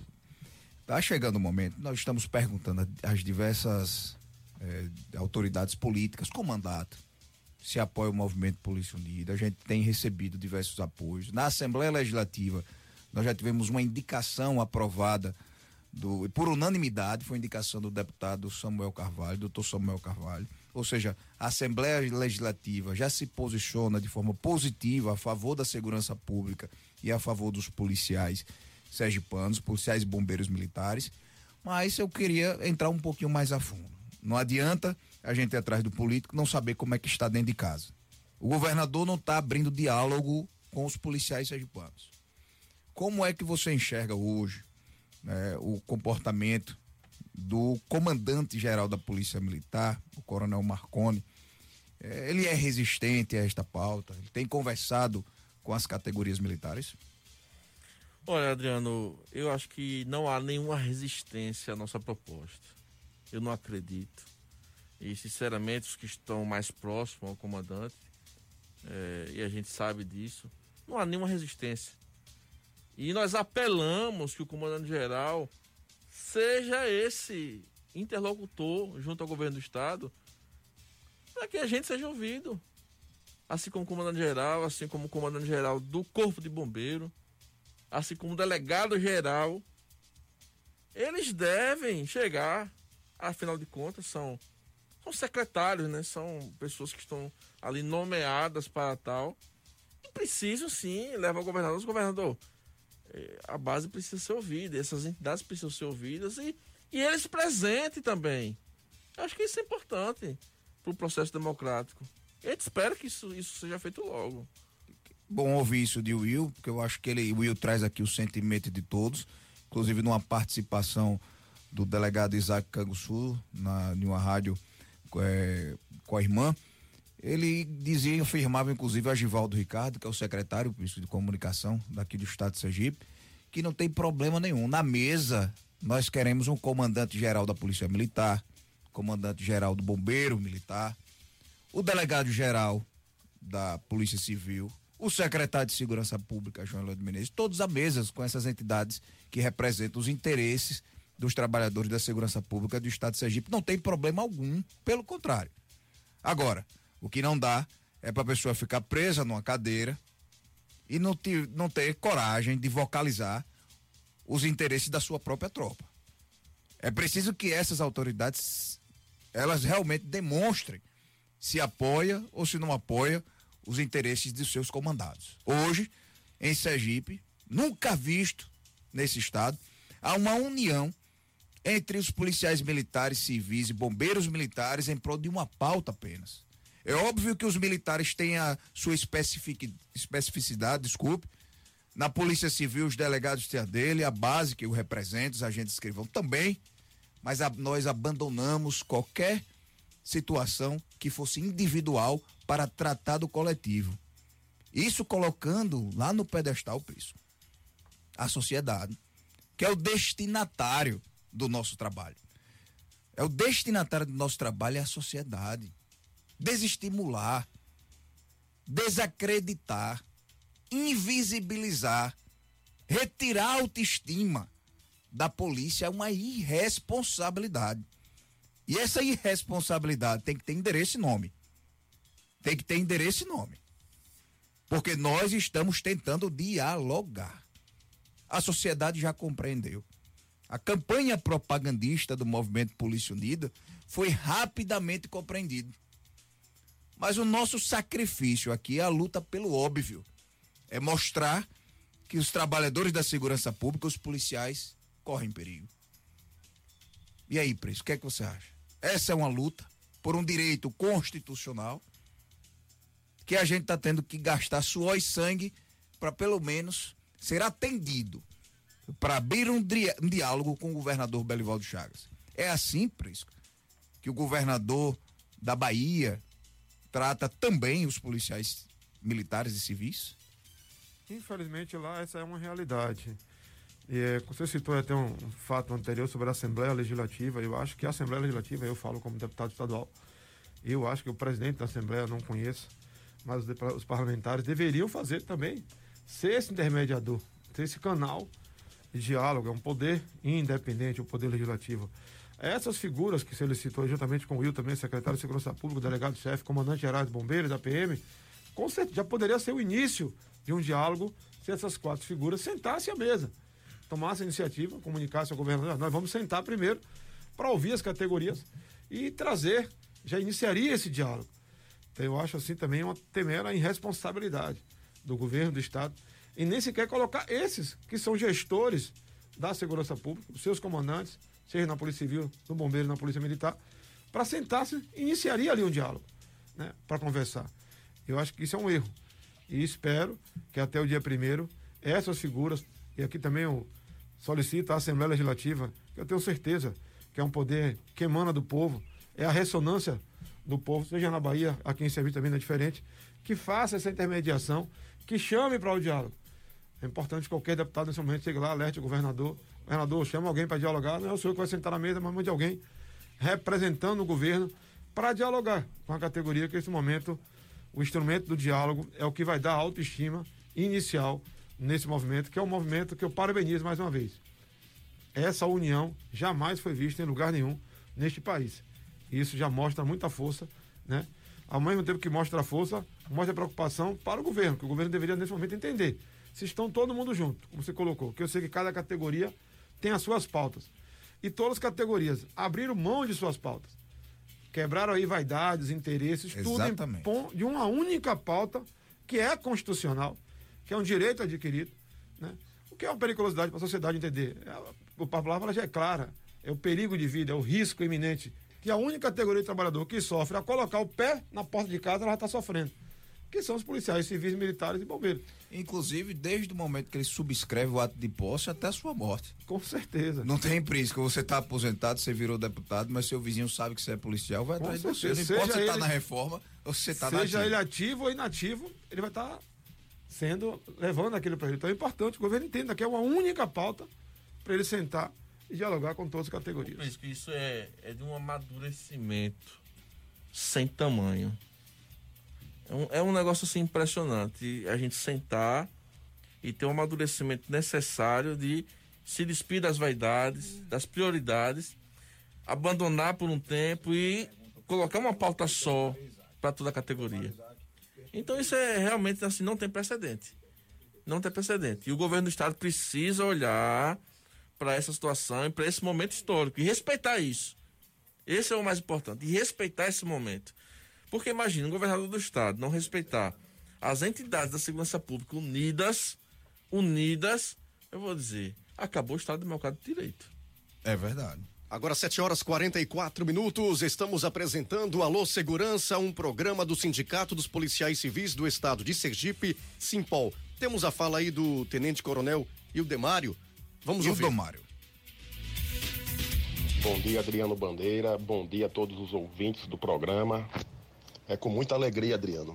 tá chegando o momento, nós estamos perguntando às diversas eh, autoridades políticas com mandato se apoia o movimento Polícia Unida. A gente tem recebido diversos apoios. Na Assembleia Legislativa, nós já tivemos uma indicação aprovada do, por unanimidade, foi indicação do deputado Samuel Carvalho, doutor Samuel Carvalho. Ou seja, a Assembleia Legislativa já se posiciona de forma positiva a favor da segurança pública e a favor dos policiais sergipanos, policiais e bombeiros militares, mas eu queria entrar um pouquinho mais a fundo. Não adianta a gente ir atrás do político não saber como é que está dentro de casa. O governador não está abrindo diálogo com os policiais sergipanos. Como é que você enxerga hoje né, o comportamento do comandante-geral da Polícia Militar, o Coronel Marconi? É, ele é resistente a esta pauta? Ele tem conversado com as categorias militares? Olha, Adriano, eu acho que não há nenhuma resistência à nossa proposta. Eu não acredito. E, sinceramente, os que estão mais próximos ao comandante, é, e a gente sabe disso, não há nenhuma resistência. E nós apelamos que o comandante-geral seja esse interlocutor junto ao governo do Estado para que a gente seja ouvido. Assim como comandante-geral, assim como comandante-geral do Corpo de Bombeiro, assim como delegado-geral, eles devem chegar, afinal de contas, são, são secretários, né? São pessoas que estão ali nomeadas para tal. E precisam sim levar o governador. O governador, eh, a base precisa ser ouvida, essas entidades precisam ser ouvidas e, e eles presentes também. Acho que isso é importante para o processo democrático. E gente espera que isso, isso seja feito logo. Bom ouvir isso de Will, porque eu acho que ele, Will traz aqui o sentimento de todos, inclusive numa participação do delegado Isaac Canguçu, na, em uma rádio é, com a irmã. Ele dizia, afirmava inclusive a Givaldo Ricardo, que é o secretário de comunicação daqui do estado de Sergipe, que não tem problema nenhum. Na mesa, nós queremos um comandante-geral da Polícia Militar, comandante-geral do Bombeiro Militar, o delegado-geral da Polícia Civil, o secretário de Segurança Pública, João Leandro Menezes, todos à mesa com essas entidades que representam os interesses dos trabalhadores da segurança pública do Estado de Sergipe. Não tem problema algum, pelo contrário. Agora, o que não dá é para a pessoa ficar presa numa cadeira e não, te, não ter coragem de vocalizar os interesses da sua própria tropa. É preciso que essas autoridades elas realmente demonstrem se apoia ou se não apoia os interesses de seus comandados. Hoje, em Sergipe, nunca visto nesse estado, há uma união entre os policiais militares, civis e bombeiros militares em prol de uma pauta apenas. É óbvio que os militares têm a sua especificidade, desculpe. Na Polícia Civil, os delegados têm a dele, a base que o representa, os agentes escrivão também. Mas a, nós abandonamos qualquer situação que fosse individual para tratar do coletivo. Isso colocando lá no pedestal preço a sociedade, que é o destinatário do nosso trabalho. É o destinatário do nosso trabalho é a sociedade. Desestimular, desacreditar, invisibilizar, retirar a autoestima da polícia é uma irresponsabilidade. E essa irresponsabilidade tem que ter endereço e nome. Tem que ter endereço e nome. Porque nós estamos tentando dialogar. A sociedade já compreendeu. A campanha propagandista do movimento Polícia Unida foi rapidamente compreendida. Mas o nosso sacrifício aqui é a luta pelo óbvio. É mostrar que os trabalhadores da segurança pública, os policiais, correm perigo. E aí, Preço, o que é que você acha? Essa é uma luta por um direito constitucional que a gente está tendo que gastar suor e sangue para pelo menos ser atendido para abrir um, um, diálogo com o governador Belivaldo Chagas. É assim, Prisco, que o governador da Bahia trata também os policiais militares e civis? Infelizmente lá essa é uma realidade. E, é, você citou até um fato anterior sobre a Assembleia Legislativa. Eu acho que a Assembleia Legislativa, eu falo como deputado estadual, eu acho que o presidente da Assembleia não conheço, mas os parlamentares deveriam fazer também, ser esse intermediador, ser esse canal de diálogo, é um poder independente, o poder legislativo. Essas figuras que você citou, juntamente com o Will também, secretário de Segurança Pública, delegado-chefe, comandante-geral de bombeiros, da PM, com certeza, já poderia ser o início de um diálogo se essas quatro figuras sentassem à mesa tomasse a iniciativa, comunicasse ao governador, nós vamos sentar primeiro para ouvir as categorias e trazer, já iniciaria esse diálogo. Então eu acho assim também uma temera irresponsabilidade do governo do estado e nem sequer colocar esses que são gestores da segurança pública, seus comandantes, seja na Polícia Civil, no Bombeiro, na Polícia Militar, para sentar-se, iniciaria ali um diálogo, né, para conversar. Eu acho que isso é um erro. E espero que até o dia primeiro essas figuras, e aqui também o solicita a Assembleia Legislativa, que eu tenho certeza que é um poder que emana do povo, é a ressonância do povo, seja na Bahia, aqui em Serviço também não é diferente, que faça essa intermediação, que chame para o diálogo. É importante que qualquer deputado nesse momento chegue lá, alerte o governador. Governador, chama alguém para dialogar. Não é o senhor que vai sentar na mesa, mas mande alguém representando o governo para dialogar com a categoria que nesse momento o instrumento do diálogo é o que vai dar autoestima inicial nesse movimento, que é um movimento que eu parabenizo mais uma vez. Essa união jamais foi vista em lugar nenhum neste país. Isso já mostra muita força, né? Ao mesmo tempo que mostra a força, mostra a preocupação para o governo, que o governo deveria nesse momento entender se estão todo mundo junto, como você colocou, que eu sei que cada categoria tem as suas pautas. E todas as categorias abriram mão de suas pautas. Quebraram aí vaidades, interesses, Exatamente. tudo em, de uma única pauta que é constitucional, que é um direito adquirido, né? O que é uma periculosidade para a sociedade entender? É, a palavra já é clara, é o perigo de vida, é o risco iminente que a única categoria de trabalhador que sofre a colocar o pé na porta de casa, ela está sofrendo. Que são os policiais civis, militares e bombeiros. Inclusive, desde o momento que ele subscreve o ato de posse até a sua morte. Com certeza. Não tem prisca. Você está aposentado, você virou deputado, mas seu vizinho sabe que você é policial, vai atrás de você. Não importa se você está na reforma ou se você está na Seja ele ativo ou inativo, ele vai estar tá sendo, levando aquilo para ele. Então é importante o governo entenda que é uma única pauta para ele sentar e dialogar com todas as categorias. Por isso que isso é, é de um amadurecimento sem tamanho. É um, é um negócio assim impressionante. A gente sentar e ter um amadurecimento necessário de se despir das vaidades, das prioridades, abandonar por um tempo e colocar uma pauta só para toda a categoria. Então isso é realmente assim, não tem precedente. Não tem precedente. E o governo do estado precisa olhar para essa situação e para esse momento histórico e respeitar isso. Esse é o mais importante, e respeitar esse momento. Porque imagina, um governador do estado não respeitar as entidades da segurança pública unidas, unidas, eu vou dizer, acabou o estado democrático de direito. É verdade. Agora, 7 horas 44 minutos, estamos apresentando Alô Segurança, um programa do Sindicato dos Policiais Civis do Estado de Sergipe, Simpol. Temos a fala aí do Tenente Coronel Ildemário. Vamos ouvir. Ildemário. Bom dia, Adriano Bandeira. Bom dia a todos os ouvintes do programa. É com muita alegria, Adriano,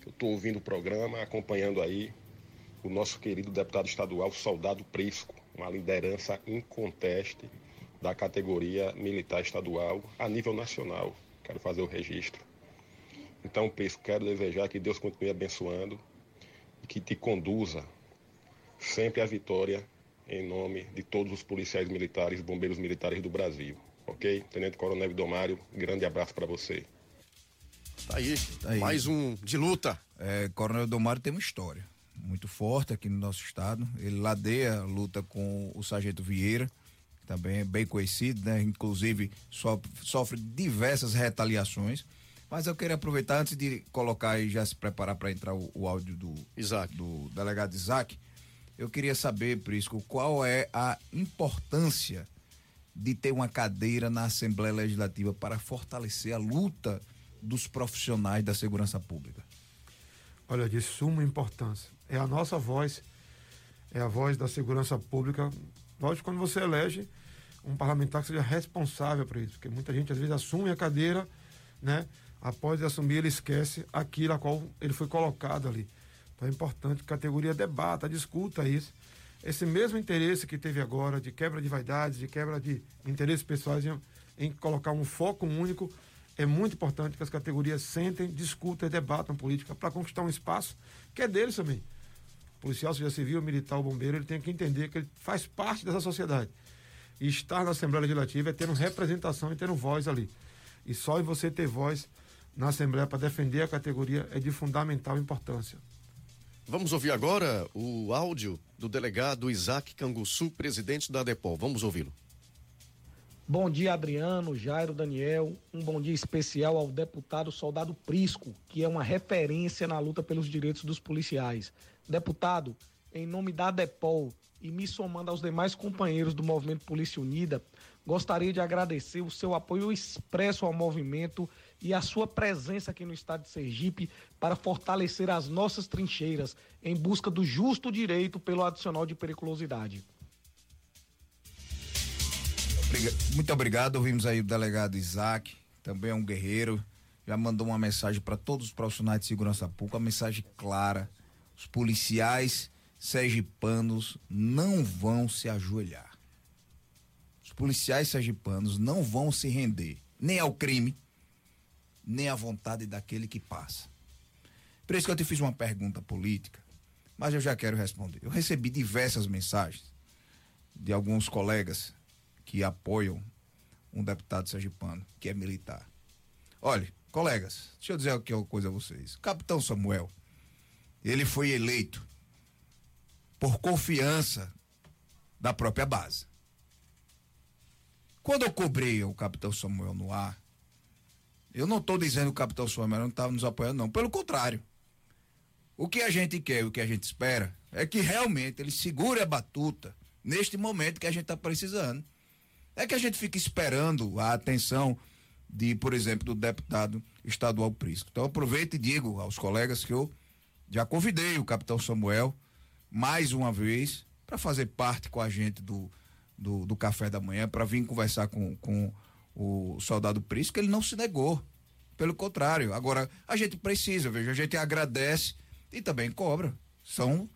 que eu estou ouvindo o programa, acompanhando aí o nosso querido deputado estadual, Soldado Prisco, uma liderança inconteste da categoria militar estadual a nível nacional. Quero fazer o registro. Então, Prisco, quero desejar que Deus continue abençoando e que te conduza sempre à vitória em nome de todos os policiais militares e bombeiros militares do Brasil. Ok? Tenente Coronel Domário, grande abraço para você. Tá aí, tá aí, mais um de luta. É, Coronel Domário tem uma história muito forte aqui no nosso estado. Ele ladeia a luta com o Sargento Vieira, também é bem conhecido, né? Inclusive sofre, sofre diversas retaliações. Mas eu queria aproveitar antes de colocar e já se preparar para entrar o, o, áudio do, Isaac. do delegado Isaac. Eu queria saber, Prisco, qual é a importância de ter uma cadeira na Assembleia Legislativa para fortalecer a luta dos profissionais da segurança pública? Olha, de suma importância. É a nossa voz, é a voz da segurança pública. Lógico, quando você elege um parlamentar que seja responsável por isso, porque muita gente às vezes assume a cadeira, né? Após assumir, ele esquece aquilo a qual ele foi colocado ali. Então é importante que a categoria debata, discuta isso. Esse mesmo interesse que teve agora de quebra de vaidades, de quebra de interesses pessoais em, em colocar um foco único, é muito importante que as categorias sentem, discutam e debatam política para conquistar um espaço que é deles também. Policial, seja civil, militar ou bombeiro, ele tem que entender que ele faz parte dessa sociedade. E estar na Assembleia Legislativa é ter representação e ter voz ali. E só em você ter voz na Assembleia para defender a categoria é de fundamental importância. Vamos ouvir agora o áudio do delegado Isaac Canguçu, presidente da DEPOL. Vamos ouvi-lo. Bom dia, Adriano, Jairo, Daniel. Um bom dia especial ao deputado Soldado Prisco, que é uma referência na luta pelos direitos dos policiais. Deputado, em nome da DEPOL e me somando aos demais companheiros do Movimento Polícia Unida, gostaria de agradecer o seu apoio expresso ao movimento e a sua presença aqui no estado de Sergipe para fortalecer as nossas trincheiras em busca do justo direito pelo adicional de periculosidade. Muito obrigado. Ouvimos aí o delegado Isaac, também é um guerreiro. Já mandou uma mensagem para todos os profissionais de segurança pública, uma mensagem clara. Os policiais sergipanos não vão se ajoelhar. Os policiais sergipanos não vão se render nem ao crime, nem à vontade daquele que passa. Por isso que eu te fiz uma pergunta política, mas eu já quero responder. Eu recebi diversas mensagens de alguns colegas que apoiam um deputado sergipano que é militar. Olha, colegas, deixa eu dizer aqui uma coisa a vocês. Capitão Samuel, ele foi eleito por confiança da própria base. Quando eu cobrei o capitão Samuel no ar, eu não estou dizendo que o capitão Samuel não estava nos apoiando, não. Pelo contrário. O que a gente quer, o que a gente espera, é que realmente ele segure a batuta neste momento que a gente está precisando. É que a gente fica esperando a atenção de, por exemplo, do deputado estadual Prisco. Então aproveito e digo aos colegas que eu já convidei o capitão Samuel mais uma vez para fazer parte com a gente do, do, do café da manhã, para vir conversar com, com o soldado Prisco, ele não se negou. Pelo contrário, agora a gente precisa, veja, a gente agradece e também cobra. São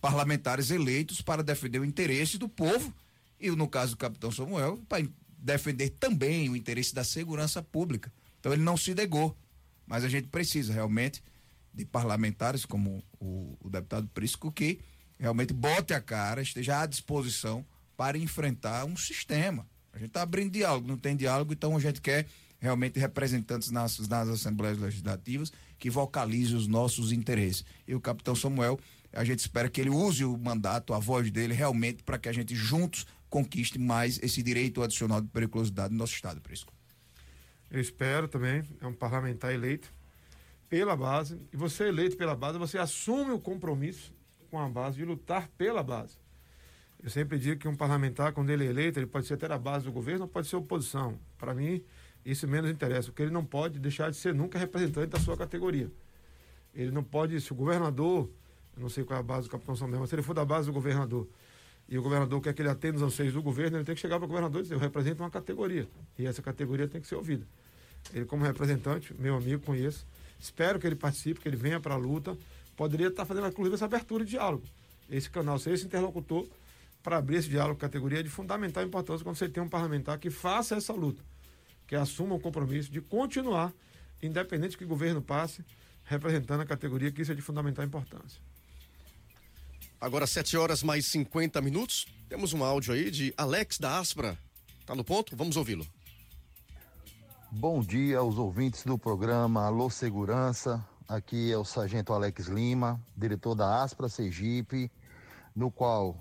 parlamentares eleitos para defender o interesse do povo e, no caso do capitão Samuel, para defender também o interesse da segurança pública. Então ele não se negou, mas a gente precisa realmente de parlamentares como o, o deputado Prisco que realmente bote a cara, esteja à disposição para enfrentar um sistema. A gente está abrindo diálogo, não tem diálogo, então a gente quer realmente representantes nas, nas assembleias legislativas que vocalizem os nossos interesses. E o capitão Samuel, a gente espera que ele use o mandato, a voz dele realmente para que a gente juntos conquiste mais esse direito adicional de periculosidade no nosso estado, Prisco. Eu espero também, é um parlamentar eleito pela base, e você eleito pela base, você assume o compromisso com a base de lutar pela base. Eu sempre digo que um parlamentar, quando ele é eleito, ele pode ser até da base do governo pode ser oposição. Para mim, isso menos interessa, porque ele não pode deixar de ser nunca representante da sua categoria. Ele não pode, se o governador, eu não sei qual é a base do capitão Samuel, mas se ele for da base do governador, e o governador quer que ele atenda os anseios do governo, ele tem que chegar para o governador e dizer, eu represento uma categoria, e essa categoria tem que ser ouvida. Ele, como representante, meu amigo, conheço, espero que ele participe, que ele venha para a luta, poderia estar fazendo, inclusive, essa abertura de diálogo. Esse canal, ser esse interlocutor para abrir esse diálogo com a categoria é de fundamental importância quando você tem um parlamentar que faça essa luta, que assuma o compromisso de continuar, independente que o governo passe, representando a categoria, que isso é de fundamental importância. Agora, 7 horas mais 50 minutos. Temos um áudio aí de Alex da Aspra. Tá no ponto? Vamos ouvi-lo. Bom dia aos ouvintes do programa Alô Segurança. Aqui é o Sargento Alex Lima, diretor da Aspra Sergipe, no qual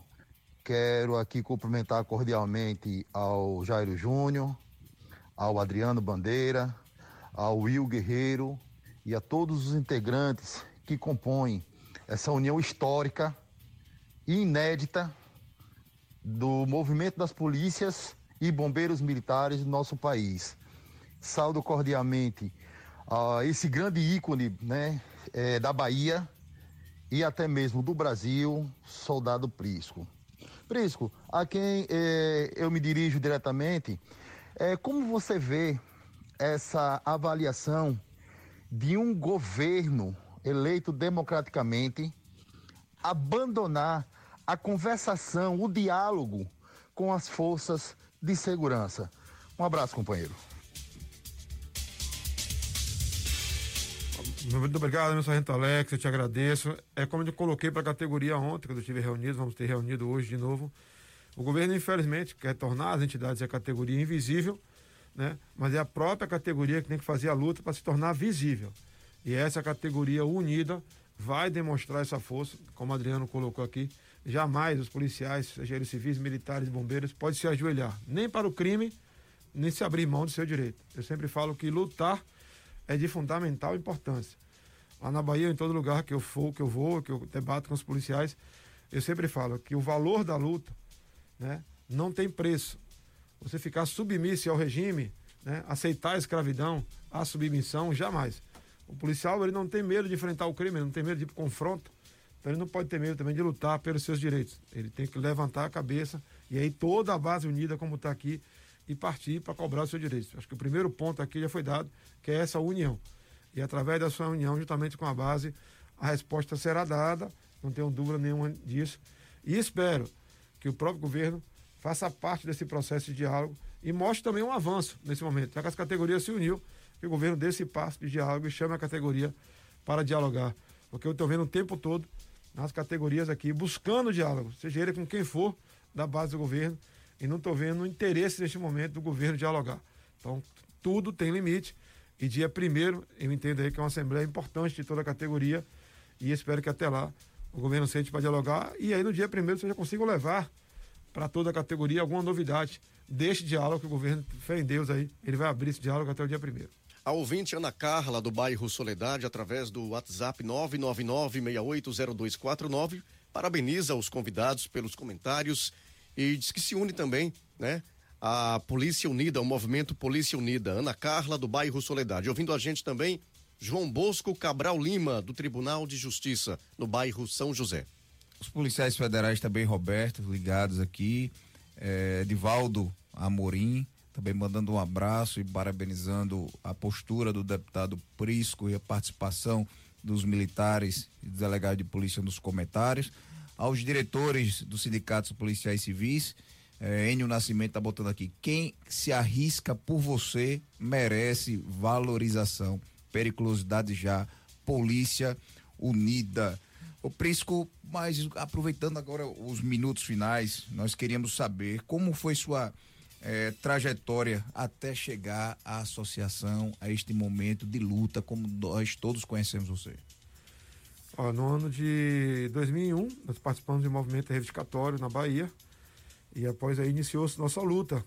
quero aqui cumprimentar cordialmente ao Jairo Júnior, ao Adriano Bandeira, ao Will Guerreiro e a todos os integrantes que compõem essa união histórica inédita do movimento das polícias e bombeiros militares do nosso país. Saldo cordialmente a esse grande ícone né, é, da Bahia e até mesmo do Brasil, soldado Prisco. Prisco, a quem é, eu me dirijo diretamente, é, como você vê essa avaliação de um governo eleito democraticamente abandonar a conversação, o diálogo com as forças de segurança. Um abraço, companheiro. Muito obrigado, meu sargento Alex, eu te agradeço. É como eu coloquei para a categoria ontem, quando eu estive reunido, vamos ter reunido hoje de novo. O governo, infelizmente, quer tornar as entidades a categoria invisível, né? mas é a própria categoria que tem que fazer a luta para se tornar visível. E essa categoria unida vai demonstrar essa força, como o Adriano colocou aqui. Jamais os policiais, seja eles civis, militares, bombeiros, podem se ajoelhar, nem para o crime, nem se abrir mão do seu direito. Eu sempre falo que lutar é de fundamental importância. Lá na Bahia, em todo lugar que eu for, que eu vou, que eu debato com os policiais, eu sempre falo que o valor da luta né, não tem preço. Você ficar submisso ao regime, né, aceitar a escravidão, a submissão, jamais. O policial ele não tem medo de enfrentar o crime, ele não tem medo de confronto. Então ele não pode ter medo também de lutar pelos seus direitos. Ele tem que levantar a cabeça e aí toda a base unida, como está aqui, e partir para cobrar os seus direitos. Acho que o primeiro ponto aqui já foi dado, que é essa união. E através da sua união, juntamente com a base, a resposta será dada, não tenho dúvida nenhuma disso. E espero que o próprio governo faça parte desse processo de diálogo e mostre também um avanço nesse momento. Já que as categorias se uniu, que o governo dê esse passo de diálogo e chame a categoria para dialogar. Porque eu estou vendo o tempo todo nas categorias aqui, buscando diálogo, seja ele com quem for da base do governo, e não estou vendo interesse neste momento do governo dialogar. Então, tudo tem limite, e dia primeiro, eu entendo aí que é uma assembleia importante de toda a categoria, e espero que até lá o governo sente para dialogar, e aí no dia primeiro você já consiga levar para toda a categoria alguma novidade deste diálogo que o governo, fé em Deus aí, ele vai abrir esse diálogo até o dia primeiro. A ouvinte Ana Carla, do bairro Soledade, através do WhatsApp 999-680249, parabeniza os convidados pelos comentários e diz que se une também, né? A Polícia Unida, o movimento Polícia Unida. Ana Carla, do bairro Soledade. Ouvindo a gente também, João Bosco Cabral Lima, do Tribunal de Justiça, no bairro São José. Os policiais federais também, Roberto, ligados aqui. É, Edivaldo Amorim, também mandando um abraço e parabenizando a postura do deputado Prisco e a participação dos militares e delegados de polícia nos comentários. Aos diretores dos sindicatos policiais civis, eh, Enio Nascimento está botando aqui: quem se arrisca por você merece valorização. Periculosidade já, polícia unida. O Prisco, mas aproveitando agora os minutos finais, nós queríamos saber como foi sua é, trajetória até chegar à associação, a este momento de luta, como nós todos conhecemos você? Ó, no ano de 2001, nós participamos de um movimento reivindicatório na Bahia e após aí iniciou-se nossa luta.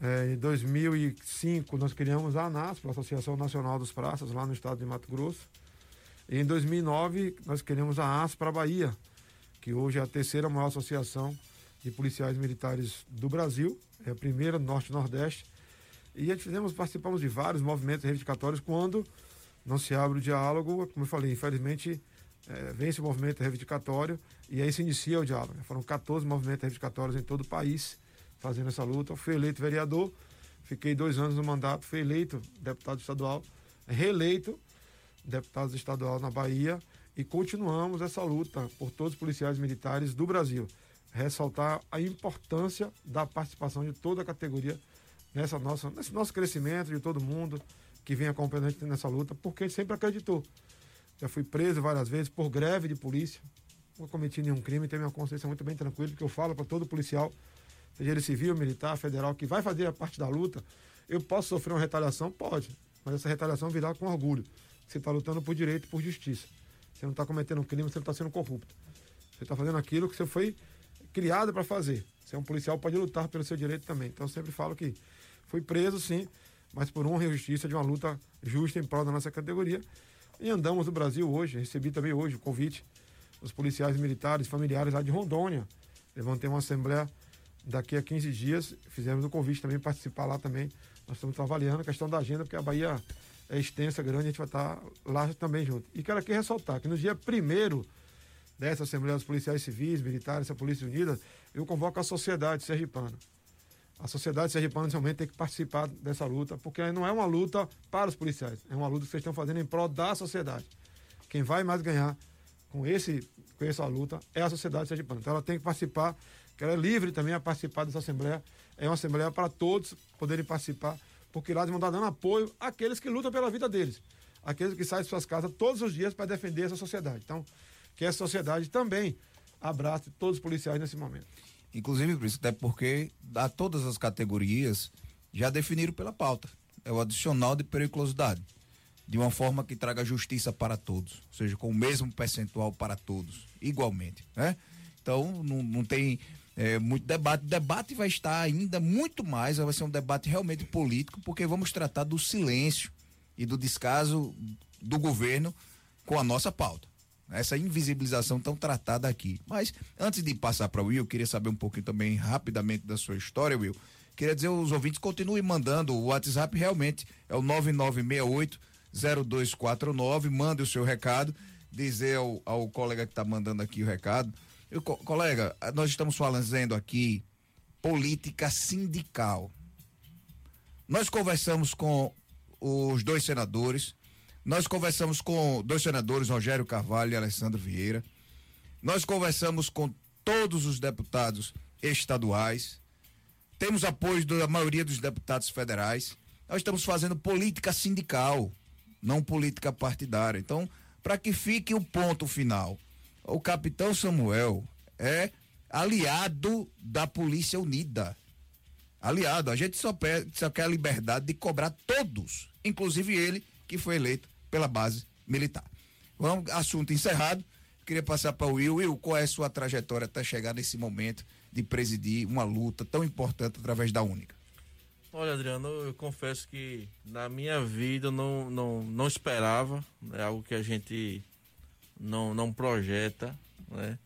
É, em 2005, nós criamos a ANASP, a Associação Nacional dos Praças, lá no estado de Mato Grosso. E em 2009, nós criamos a AS para Bahia, que hoje é a terceira maior associação de policiais militares do Brasil é a primeira do Norte e fizemos, participamos de vários movimentos reivindicatórios quando não se abre o diálogo, como eu falei, infelizmente é, vem esse movimento reivindicatório e aí se inicia o diálogo. Foram 14 movimentos reivindicatórios em todo o país fazendo essa luta. Eu fui eleito vereador, fiquei dois anos no mandato, fui eleito deputado estadual, reeleito deputado estadual na Bahia e continuamos essa luta por todos os policiais militares do Brasil ressaltar a importância da participação de toda a categoria nessa nossa, nesse nosso crescimento, de todo mundo que vem acompanhando a gente nessa luta, porque a gente sempre acreditou. Já fui preso várias vezes por greve de polícia, não cometi nenhum crime, tenho minha consciência muito bem tranquila, porque eu falo para todo policial, seja ele civil, militar, federal, que vai fazer a parte da luta, eu posso sofrer uma retaliação? Pode, mas essa retaliação virá com orgulho. Você está lutando por direito por justiça. Você não está cometendo um crime, você não está sendo corrupto. Você está fazendo aquilo que você foi criado para fazer. Você é um policial, pode lutar pelo seu direito também. Então eu sempre falo que fui preso, sim, mas por honra e justiça de uma luta justa em prol da nossa categoria. E andamos no Brasil hoje, recebi também hoje o convite dos policiais militares, familiares lá de Rondônia. Levantei uma assembleia daqui a 15 dias, fizemos o um convite também participar lá também. Nós estamos trabalhando a questão da agenda, porque a Bahia é extensa, grande, a gente vai estar lá também junto. E quero aqui ressaltar que no dia primeiro dessa Assembleia dos Policiais Civis, Militares, a Polícia Unida, eu convoco a sociedade sergipana. A sociedade sergipana realmente tem que participar dessa luta, porque não é uma luta para os policiais, é uma luta que vocês estão fazendo em prol da sociedade. Quem vai mais ganhar com, esse, com essa luta é a sociedade sergipana. Então ela tem que participar, que ela é livre também a participar dessa Assembleia. É uma Assembleia para todos poderem participar, porque lá eles vão estar dando apoio àqueles que lutam pela vida deles. Aqueles que saem de suas casas todos os dias para defender essa sociedade. Então, que a sociedade também abrace todos os policiais nesse momento. Inclusive, por isso, até porque a todas as categorias já definiram pela pauta. É o adicional de periculosidade. De uma forma que traga justiça para todos. Ou seja, com o mesmo percentual para todos, igualmente. Né? Então, não, não tem é, muito debate. O debate vai estar ainda muito mais, vai ser um debate realmente político, porque vamos tratar do silêncio e do descaso do governo com a nossa pauta essa invisibilização tão tratada aqui. Mas antes de passar para o Will, eu queria saber um pouquinho também rapidamente da sua história, Will. Queria dizer aos ouvintes continuem mandando o WhatsApp realmente é o 9968 0249, mande o seu recado, dizer ao, ao colega que está mandando aqui o recado. Eu, co colega, nós estamos falando aqui política sindical. Nós conversamos com os dois senadores, nós conversamos com dois senadores, Rogério Carvalho e Alessandro Vieira. Nós conversamos com todos os deputados estaduais. Temos apoio da maioria dos deputados federais. Nós estamos fazendo política sindical, não política partidária. Então, para que fique o ponto final. O capitão Samuel é aliado da Polícia Unida. Aliado. A gente só, pede, só quer a liberdade de cobrar todos, inclusive ele, que foi eleito pela base militar. Vamos, assunto encerrado. Queria passar para o Will. Will, qual é a sua trajetória até chegar nesse momento de presidir uma luta tão importante através da Única? Olha, Adriano, eu confesso que na minha vida eu não, não, não esperava, é algo que a gente não, não projeta, né?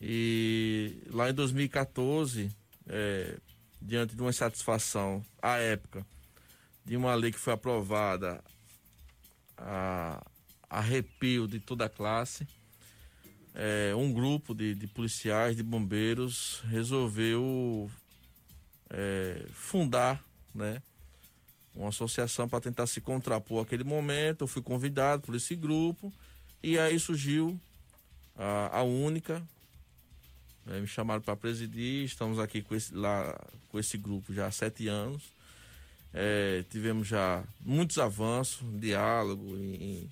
E lá em 2014, é, diante de uma insatisfação, à época, de uma lei que foi aprovada a arrepio de toda a classe, é, um grupo de, de, policiais, de bombeiros, resolveu é, fundar né, uma associação para tentar se contrapor àquele momento. Eu fui convidado por esse grupo e aí surgiu a, a única. Né, me chamaram para presidir, estamos aqui com esse, lá, com esse grupo já há sete anos. É, tivemos já muitos avanços, diálogo, em,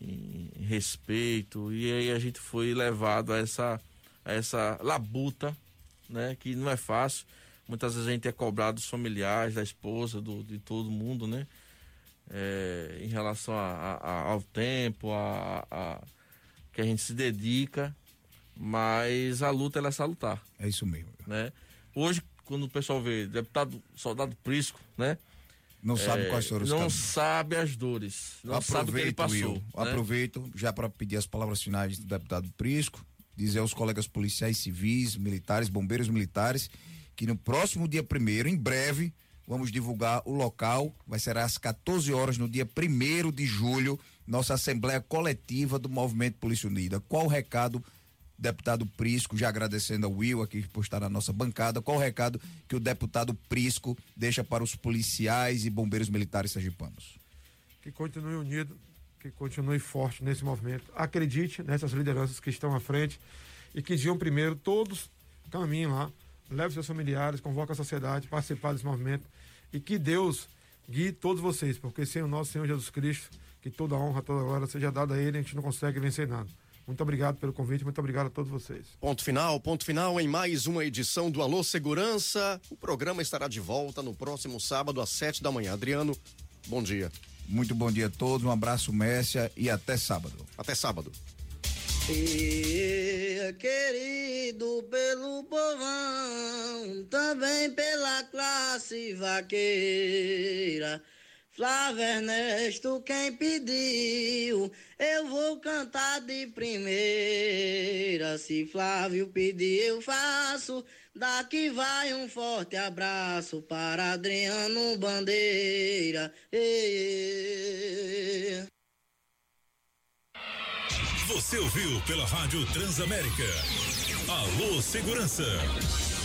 em, em, respeito, e aí a gente foi levado a essa, a essa labuta, né? Que não é fácil. Muitas vezes a gente é cobrado dos familiares, da esposa, do, de todo mundo, né? É, em relação a, a, ao tempo, a, a, que a gente se dedica, mas a luta ela é salutar. É isso mesmo. Né? Hoje quando o pessoal vê deputado soldado Prisco, né? Não sabe é, quais foram os Não caminhos. sabe as dores. Não Aproveito, sabe o que ele passou. Will, né? Aproveito já para pedir as palavras finais do deputado Prisco, dizer aos colegas policiais civis, militares, bombeiros militares, que no próximo dia primeiro, em breve, vamos divulgar o local. Vai ser às 14 horas, no dia primeiro de julho, nossa Assembleia Coletiva do Movimento Polícia Unida. Qual o recado deputado Prisco, já agradecendo ao Will aqui por estar na nossa bancada, qual o recado que o deputado Prisco deixa para os policiais e bombeiros militares sergipanos? Que continue unido, que continue forte nesse movimento. Acredite nessas lideranças que estão à frente e que diam primeiro todos caminhem lá, leve seus familiares, convoque a sociedade, participar desse movimento e que Deus guie todos vocês, porque sem o nosso Senhor Jesus Cristo, que toda honra, toda glória seja dada a Ele, a gente não consegue vencer nada. Muito obrigado pelo convite, muito obrigado a todos vocês. Ponto final, ponto final em mais uma edição do Alô Segurança. O programa estará de volta no próximo sábado às sete da manhã. Adriano, bom dia. Muito bom dia a todos, um abraço, Messia, e até sábado. Até sábado. E, querido pelo povão, também pela classe vaqueira Flávio Ernesto, quem pediu, eu vou cantar de primeira. Se Flávio pedir, eu faço. Daqui vai um forte abraço para Adriano Bandeira. Ei, Você ouviu pela Rádio Transamérica. Alô Segurança.